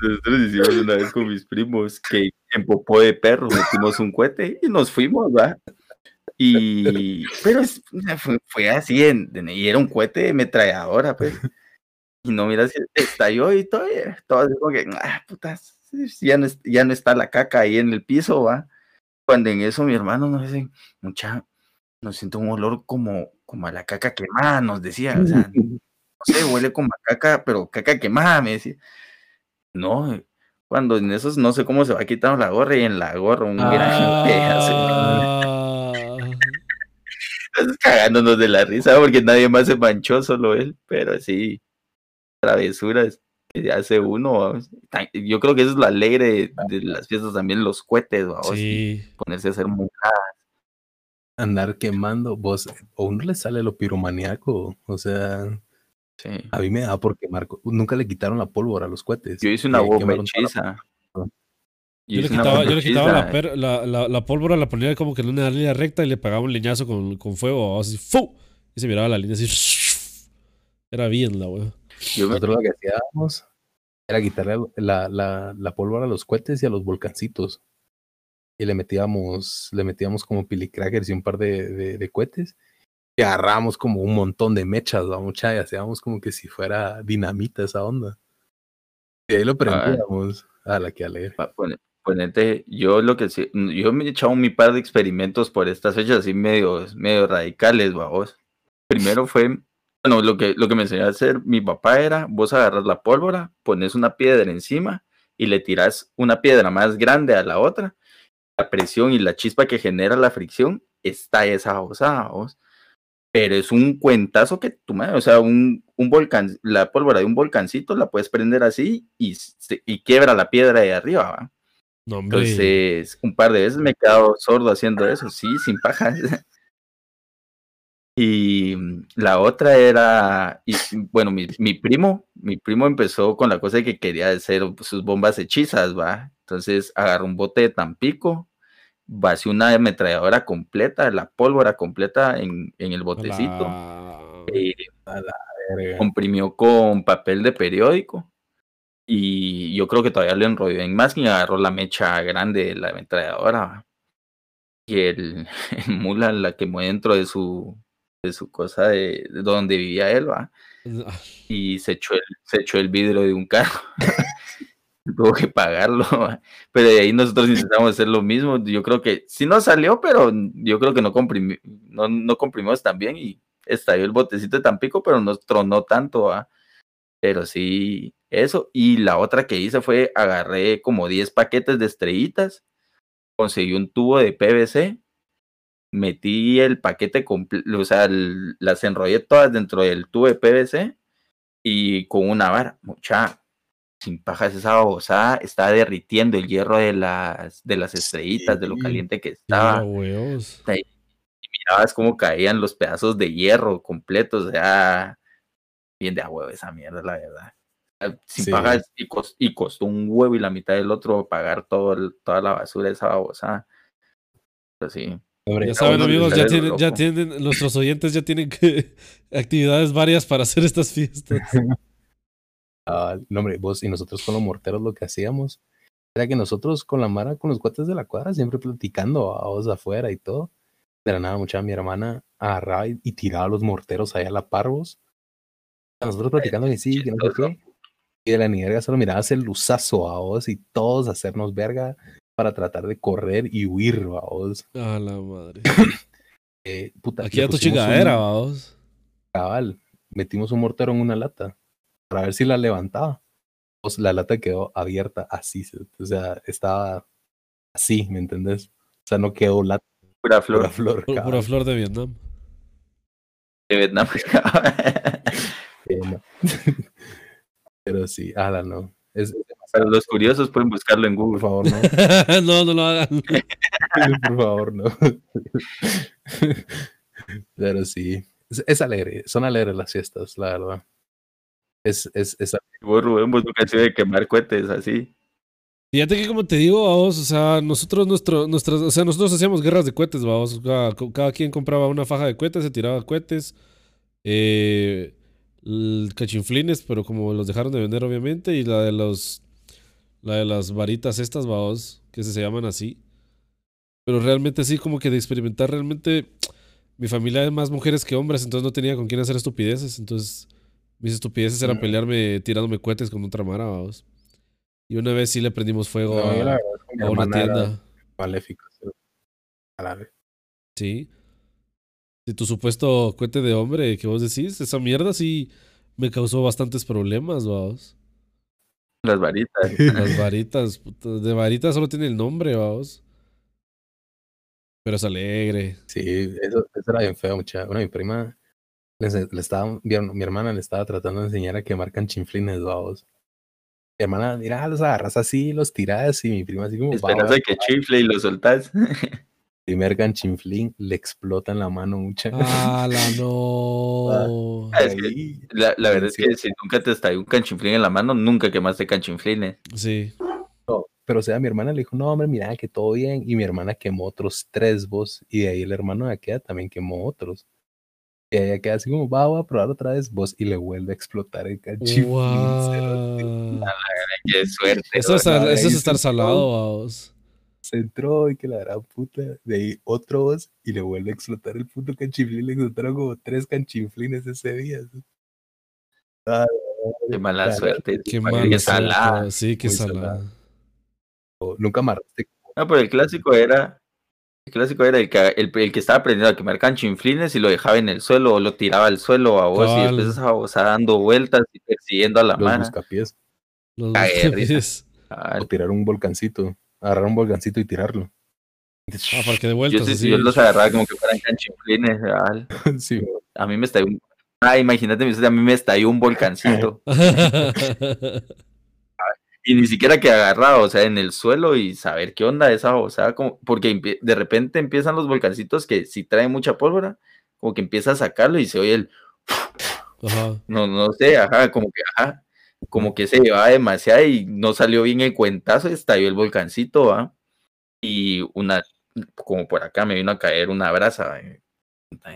Nosotros hicimos una vez con mis primos que en popó de perro metimos un cohete y nos fuimos, ¿va? Y, pero fue, fue así, en, y era un cohete de metralladora, pues. Y no, mira, estalló y todo, todo como que, ah, putas, ya no, ya no está la caca ahí en el piso, ¿va? Cuando en eso mi hermano nos dice, mucha, nos siento un olor como, como a la caca quemada, nos decía, o sea, no sé, huele como a caca, pero caca quemada, me decía. No, eh, cuando en esos no sé cómo se va quitando la gorra y en la gorra un gran pedazo. Ah, cagándonos de la risa porque nadie más se manchó, solo él, pero sí, travesuras que hace uno. Yo creo que eso es lo alegre de, de las fiestas también, los cohetes, sí. ponerse a hacer mu- Andar quemando, vos, o uno le sale lo piromaníaco. O sea, sí. a mí me da por quemar. co- Nunca le quitaron la pólvora a los cohetes. Yo hice una bomba hechiza. Yo le, quitaba, yo le quitaba la, per- la, la, la pólvora, la ponía como que en una línea recta y le pegaba un leñazo con, con fuego, así, ¡fu! Y se miraba la línea así. Era bien la me- Nosotros lo que hacíamos era quitarle la, la, la pólvora a los cohetes y a los volcancitos. Y le metíamos, le metíamos como pilicrackers y un par de, de, de cohetes. Y agarramos como un montón de mechas, ¿va? mucha, y hacíamos como que si fuera dinamita esa onda. Y ahí lo prendíamos. A la que alegre. Ponete, yo lo que sí, yo me he echado mi par de experimentos por estas fechas así medio, medio radicales, vos. Primero fue, bueno, lo que, lo que me enseñó a hacer mi papá era, vos agarras la pólvora, pones una piedra encima y le tiras una piedra más grande a la otra. La presión y la chispa que genera la fricción está esa babosada, vos. Pero es un cuentazo que tu madre, o sea, un, un volcán, la pólvora de un volcancito la puedes prender así y, y quiebra la piedra de arriba, ¿va? No. Entonces, un par de veces me he quedado sordo haciendo eso, sí, sin paja. Y la otra era, y, bueno, mi, mi primo, mi primo empezó con la cosa de que quería hacer sus bombas hechizas, ¿va? Entonces agarró un bote de Tampico, vació una ametralladora completa, la pólvora completa en, en el botecito, La- Verga. comprimió con papel de periódico y yo creo que todavía lo enrolló en más y agarró la mecha grande de la ametralladora y el, el mula la quemó dentro de su de su cosa de, de donde vivía él ¿va? y se echó el, se echó el vidrio de un carro tuvo que pagarlo pero de ahí nosotros intentamos hacer lo mismo. Yo creo que sí nos salió pero yo creo que no comprimi- no, no comprimimos tan bien y estalló el botecito de Tampico pero no tronó tanto pero sí eso. Y la otra que hice fue agarré como 10 paquetes de estrellitas conseguí un tubo de PVC metí el paquete completo, o sea, las enrollé todas dentro del tubo de PVC y con una vara, mucha, sin pajas esa babosada, estaba derritiendo el hierro de las, de las estrellitas, de lo Sí. caliente que estaba. huevos. Mirabas cómo caían los pedazos de hierro completos, o sea, bien de a huevo esa mierda, la verdad. Ah, Sin Sí. pajas y, cos- y costó un huevo y la mitad del otro pagar todo el- toda la basura de esa babosada. Pero sí. Hombre, Ya saben, amigos, ya tienen, ya tienen, nuestros oyentes ya tienen que, actividades varias para hacer estas fiestas. Ah, no, hombre, vos y nosotros con los morteros lo que hacíamos era que nosotros con la Mara, con los cuates de la cuadra, siempre platicando a vos afuera y todo. De la nada, mucha mi hermana agarraba y, y tiraba los morteros allá a la parvos. A nosotros platicando que sí, que no sé qué. Y de la ni verga solo mirabas el luzazo a vos y todos hacernos verga para tratar de correr y huir a vos. A la madre. Eh, puta, Aquí a tu pusimos un- chingadera, vamos. cabal, metimos un mortero en una lata para ver si la levantaba. Pues la lata quedó abierta así, o sea, estaba así, ¿me entendés? O sea, no quedó lata, Pura flor pura flor. Pura cabal. flor de Vietnam. de Vietnam. Eh, no. Pero sí, ala, no. Es, demasiado, los curiosos pueden buscarlo en por Google. favor, no. no, no lo hagan. por favor, no. Pero sí, es, es alegre, son alegres las fiestas, la verdad. Es, es, es Vos, Rubén, vos nunca de quemar cohetes así. Fíjate que como te digo, vamos, o sea, nosotros nuestro, nuestras, o sea, nosotros hacíamos guerras de cohetes, vamos, cada, cada quien compraba una faja de cohetes, se tiraba cohetes, eh, cachinflines, pero como los dejaron de vender obviamente, y la de los, la de las varitas estas, vamos, que se, se llaman así, pero realmente sí, como que de experimentar, realmente, mi familia es más mujeres que hombres, entonces no tenía con quién hacer estupideces, entonces mis estupideces eran Mm. pelearme tirándome cohetes con otra mara, vamos. Y una vez sí le prendimos fuego no, a, verdad, a una tienda. maléfico. sí. A la vez. Sí. De tu supuesto cohete de hombre que vos decís, esa mierda sí me causó bastantes problemas, vamos. Las varitas. Las varitas, puta, de varitas solo tiene el nombre, vamos. Pero es alegre. Sí, eso, eso era bien feo, mucha. Bueno, mi prima le, ense- le estaba, mi, her- mi hermana le estaba tratando de enseñar a quemar canchinflines, babos. Mi hermana, mira, los agarras así, los tiras, y mi prima así como, va, Esperas a que chifle y lo soltás. primer canchinflín, le explota en la mano mucha. ¡Hala, no! Ah, es que La, la verdad es que si nunca te estalló un canchinflín en la mano, nunca quemaste canchinflines. Sí. no. Pero o sea, mi hermana le dijo, no, hombre, mira, que todo bien. Y mi hermana quemó otros tres vos, y de ahí el hermano de aquella también quemó otros. Y ella queda así como, va, voy a probar otra vez vos, y le vuelve a explotar el. Guau. Qué suerte. Eso es, no, eso es estar sí, salado, vamos. Se entró y que la gran puta. De ahí otro voz y le vuelve a explotar el puto canchiflín. Le explotaron como tres canchinflines ese día. Ah, Qué mala suerte. Qué mala salada. Sí, qué salada. Nunca amarraste. No, pero el clásico era. El clásico era el que, el, el que estaba aprendiendo a quemar canchinflines y lo dejaba en el suelo o lo tiraba al suelo a vos y después esa babosa dando vueltas y persiguiendo a la Los mano. buscapiés. Los buscapiés. O tirar un volcancito. Agarrar un volcancito y tirarlo. Ah, para que de yo, vueltas sí- así. yo los agarraba como que fueran canchinflines. sí, A mí me estalló un. Ah, imagínate, a mí me estalló un volcancito. y ni siquiera que agarrado, o sea, en el suelo y saber qué onda esa, o sea, como, porque de repente empiezan los volcancitos que si traen mucha pólvora, como que empieza a sacarlo y se oye el, Ajá. no, no sé, ajá, como que, ajá, como que se llevaba demasiado y no salió bien el cuentazo, estalló el volcancito, ¿va? Y una, como por acá me vino a caer una brasa, ¿va?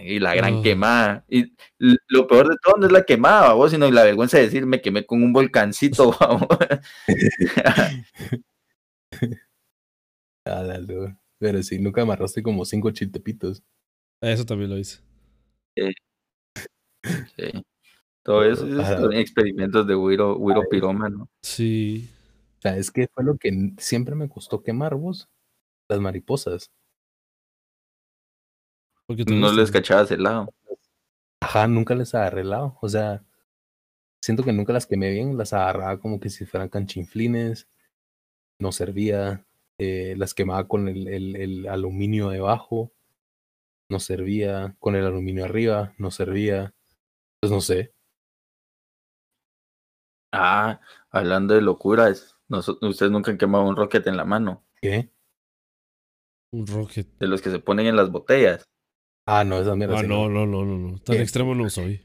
Y la gran quemada. Y lo peor de todo no es la quemada, vos, sino la vergüenza de decir me quemé con un volcancito, ¿va? La luz. Pero sí, nunca amarraste como cinco chiltepitos. Eso también lo hice. Sí. Todo eso son experimentos de Wiro, Wiro Pirómano. Sí. ¿Sabes qué fue lo que siempre me costó quemar vos? Las mariposas. Porque te No les cachabas el lado. Ajá, nunca les agarré el lado. O sea, siento que nunca las quemé bien. Las agarraba como que si fueran canchinflines. No servía. eh, las quemaba con el, el, el aluminio debajo. No servía. Con el aluminio arriba. No servía. Pues no sé. Ah, hablando de locuras, ustedes nunca han quemado un rocket en la mano, ¿Qué? Un rocket. de los que se ponen en las botellas. Ah, no, esa mierda. Ah, no, no, no, no, no. Tan ¿Qué? extremo no soy.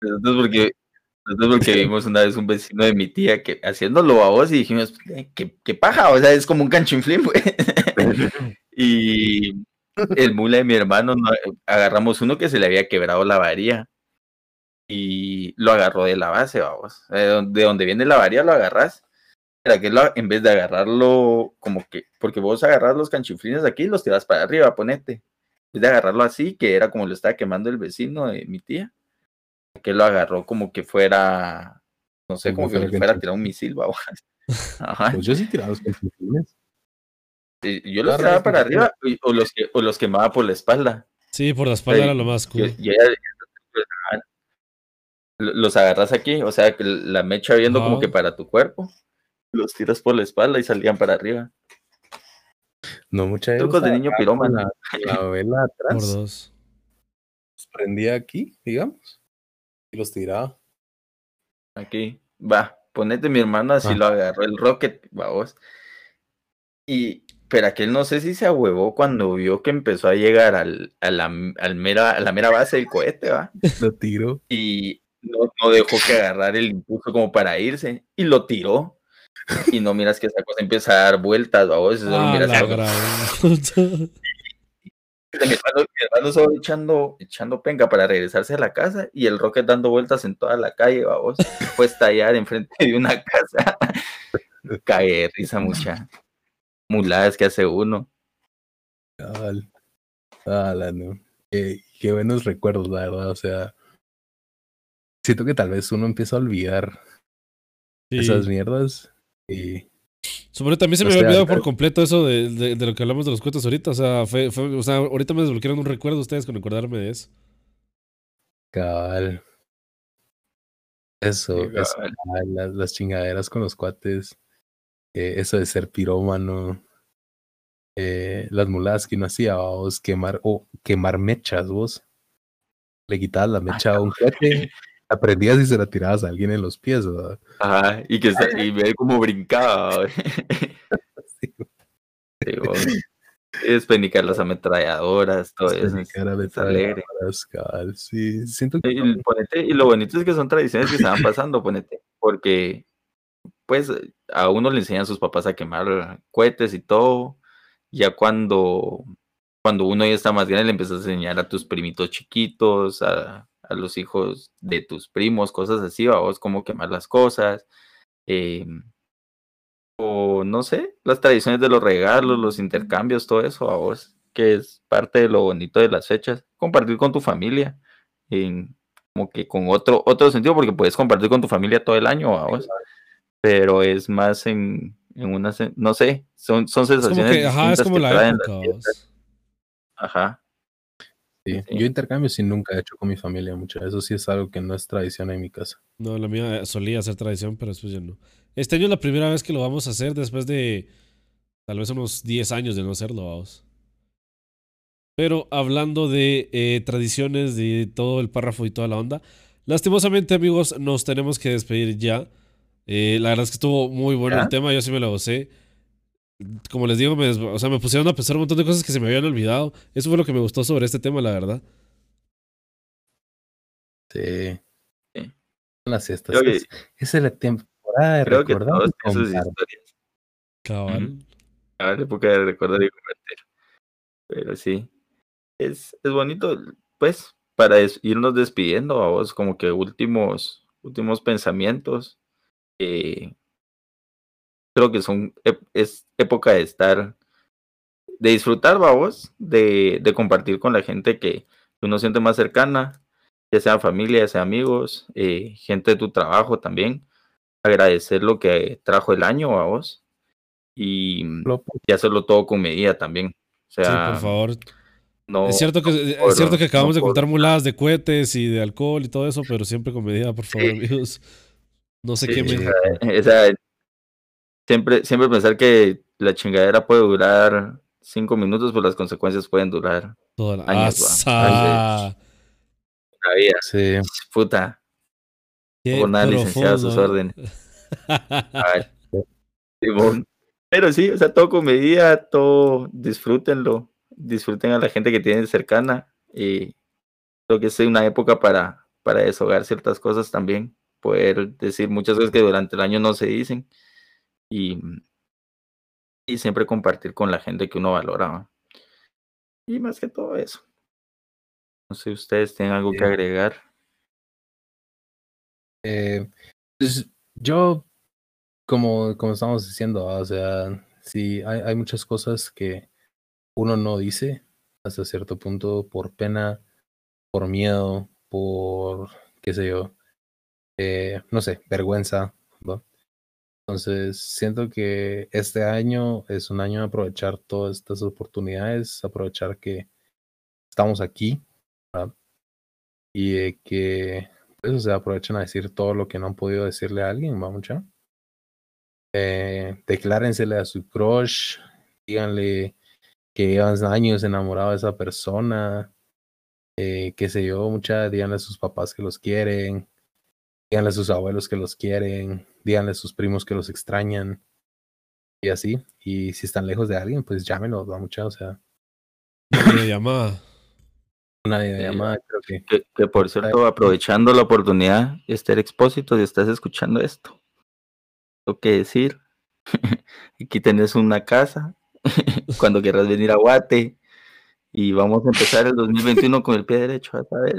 Nosotros porque, nosotros porque vimos una vez un vecino de mi tía que haciéndolo a vos y dijimos, "Eh, ¿qué, qué paja? O sea, es como un canchinflín, güey. y el mula de mi hermano, no- agarramos uno que se le había quebrado la varilla y lo agarró de la base, vamos. Eh, De donde viene la varilla lo agarras. Era que lo- en vez de agarrarlo como que, porque vos agarras los canchinflines aquí y los tiras para arriba, ponete. De agarrarlo así, que era como lo estaba quemando el vecino de mi tía, que lo agarró como que fuera, no sé, Como como que fuera fuera a tirar un misil. Ajá. Pues yo sí tiraba los. Y Yo los tiraba para arriba o los, que, o los quemaba por la espalda. Sí, por la espalda era lo más cool. yo ya- los agarras aquí, o sea, que la mecha viendo como que para tu cuerpo, los tiras por la espalda y salían para arriba. No, mucha Trucos de niño pirómano. La, la vela Por atrás. dos. Los prendía aquí, digamos. Y los tiraba. Aquí, va, ponete mi hermano, así Ah. lo agarró el rocket, vamos. Y, pero aquel no sé si se ahuevó cuando vio que empezó a llegar al, a, la, al mera, a la mera base del cohete, va. Lo tiró. y no, no dejó que agarrar el impulso como para irse y lo tiró. Y no miras que esa cosa empieza a dar vueltas, vos, solo Ah, miras mi hermano, mi hermano solo echando, echando penca para regresarse a la casa y el rocket dando vueltas en toda la calle, vamos, fue estallar enfrente de una casa. Cae de risa mucha. Muladas que hace uno. No. Qué, qué buenos recuerdos, la verdad. O sea, siento que tal vez uno empieza a olvidar Sí. esas mierdas. Y Sobre también se O me había olvidado por completo eso de, de- de lo que hablamos de los cuentos ahorita. O sea, fue, fue- o sea, ahorita me desbloquearon un recuerdo ustedes con acordarme de eso. cabal. Eso, ah, las, las chingaderas con los cuates. eh, eso de ser pirómano. eh, las muladas que uno hacía, vos, quemar, o quemar mechas, vos. Le quitabas la mecha a un cuate, la prendías y se la tirabas a alguien en los pies, ¿verdad? Ajá, y que y ve como brincaba. Sí. Es penicar las ametralladoras, todo eso. es- de es alegre. cabal, Sí, siento que Y, ponete, y lo bonito es que son tradiciones que se van pasando, ponete, porque pues a uno le enseñan sus papás a quemar cohetes y todo, ya cuando, cuando uno ya está más grande le empiezas a enseñar a tus primitos chiquitos, a, a los hijos de tus primos, cosas así, vos cómo quemar las cosas, eh, o no sé, las tradiciones de los regalos, los intercambios, todo eso a vos, que es parte de lo bonito de las fechas, compartir con tu familia, en, como que con otro, otro sentido, porque puedes compartir con tu familia todo el año a vos, pero es más en, en una, no sé, son, son sensaciones. Es como que, ajá, es como que la época. Ajá. Sí, Sí. Yo intercambios sí nunca he hecho con mi familia mucho. Eso sí es algo que no es tradición en mi casa. No, la mía solía ser tradición, pero después ya no. Este año es la primera vez que lo vamos a hacer después de tal vez unos 10 años de no hacerlo, vamos. Pero hablando de eh, tradiciones, de todo el párrafo y toda la onda, lastimosamente, amigos, nos tenemos que despedir ya. Eh, la verdad es que estuvo muy bueno ¿Ya? el tema, yo sí me lo gocé. Como les digo, me, o sea, me pusieron a pensar un montón de cosas que se me habían olvidado. Eso fue lo que me gustó sobre este tema, la verdad. Sí. Sí. Las fiestas. Creo que- Es, esa es la temporada de Creo que recordar historias. Cabal. Época de recordar y compartir. Pero sí, es, es bonito, pues, para des- irnos despidiendo a vos, como que últimos, últimos pensamientos. eh, creo que son, es época de estar, de disfrutar, vos, de, de compartir con la gente que uno siente más cercana, ya sea familia, ya sea amigos, eh, gente de tu trabajo también. Agradecer lo que trajo el año a vos. Y, y hacerlo todo con medida también. O Sí, sea, por favor. no. es cierto que, por- es cierto que acabamos no de contar muladas de cohetes y de alcohol y todo eso, pero siempre con medida, por favor, Sí. amigos. No se Sí, quemen. o sea, siempre, siempre pensar que la chingadera puede durar cinco minutos, pues las consecuencias pueden durar Toda la... años, vida. Sí. Puta, Qué por nada licenciado a sus órdenes. Ay, Simón. Pero sí, o sea, todo con medida, todo disfrútenlo, disfruten a la gente que tienen cercana y creo que es una época para, para deshogar ciertas cosas también, poder decir muchas cosas que durante el año no se dicen y, y siempre compartir con la gente que uno valora. ¿va? Y más que todo eso. No sé, ustedes tienen algo que agregar. Eh, pues, yo, como, como estamos diciendo, ah, o sea, sí, hay, hay muchas cosas que uno no dice hasta cierto punto por pena, por miedo, por, qué sé yo, eh, no sé, vergüenza, ¿va? Entonces, siento que este año es un año de aprovechar todas estas oportunidades, aprovechar que estamos aquí, ¿verdad? Y que, pues, o sea, aprovechen a decir todo lo que no han podido decirle a alguien, ¿va mucha? Eh, declárensele a su crush, díganle que llevan años enamorado de esa persona, eh, qué sé yo, mucha, díganle a sus papás que los quieren, díganle a sus abuelos que los quieren, díganle a sus primos que los extrañan, y así. Y si están lejos de alguien, pues llámenlos, va mucha, o sea, llamada. una Sí, videollamada, creo que. Que, que por cierto, aprovechando la oportunidad, Esther Expósito, si estás escuchando esto, tengo que decir, aquí tenés una casa, cuando quieras venir a Guate, y vamos a empezar el 2021 con el pie derecho, a ver.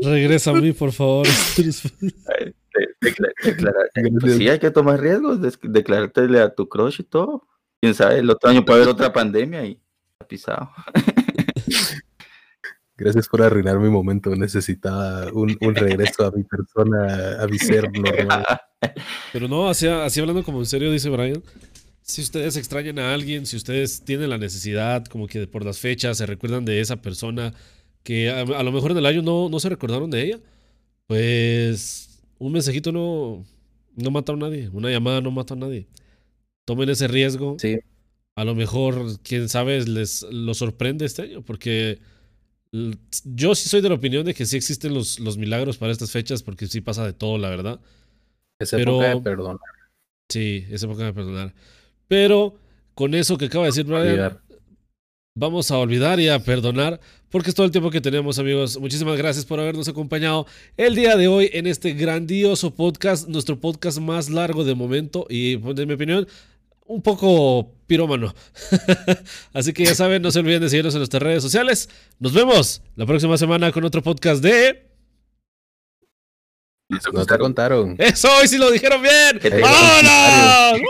Regresa a mí, por favor. Pues Gracias. sí, hay que tomar riesgos, declarártele a tu crush y todo. Quién sabe, el otro año puede haber otra pandemia y pisado. Gracias por arruinar mi momento. Necesitaba un, un regreso a mi persona, a mi ser normal. Pero no, así, así hablando como en serio, dice Brian. Si ustedes extrañan a alguien, si ustedes tienen la necesidad, como que por las fechas se recuerdan de esa persona que a, a lo mejor en el año no, no se recordaron de ella, pues un mensajito no, no mata a nadie, una llamada no mata a nadie. Tomen ese riesgo. Sí. A lo mejor, quién sabe, les lo sorprende este año, porque yo sí soy de la opinión de que sí existen los, los milagros para estas fechas, porque sí pasa de todo, la verdad. Es Pero- época de perdonar. Sí, es época de perdonar. Pero con eso que acaba de decir Brian. Vamos a olvidar y a perdonar, porque es todo el tiempo que tenemos, amigos. Muchísimas gracias por habernos acompañado el día de hoy en este grandioso podcast, nuestro podcast más largo de momento y, pues, en mi opinión, un poco pirómano. Así que ya saben, no se olviden de seguirnos en nuestras redes sociales. Nos vemos la próxima semana con otro podcast de... No te contaron. Eso, hoy sí lo dijeron bien. ¿Qué te- ¡Vámonos!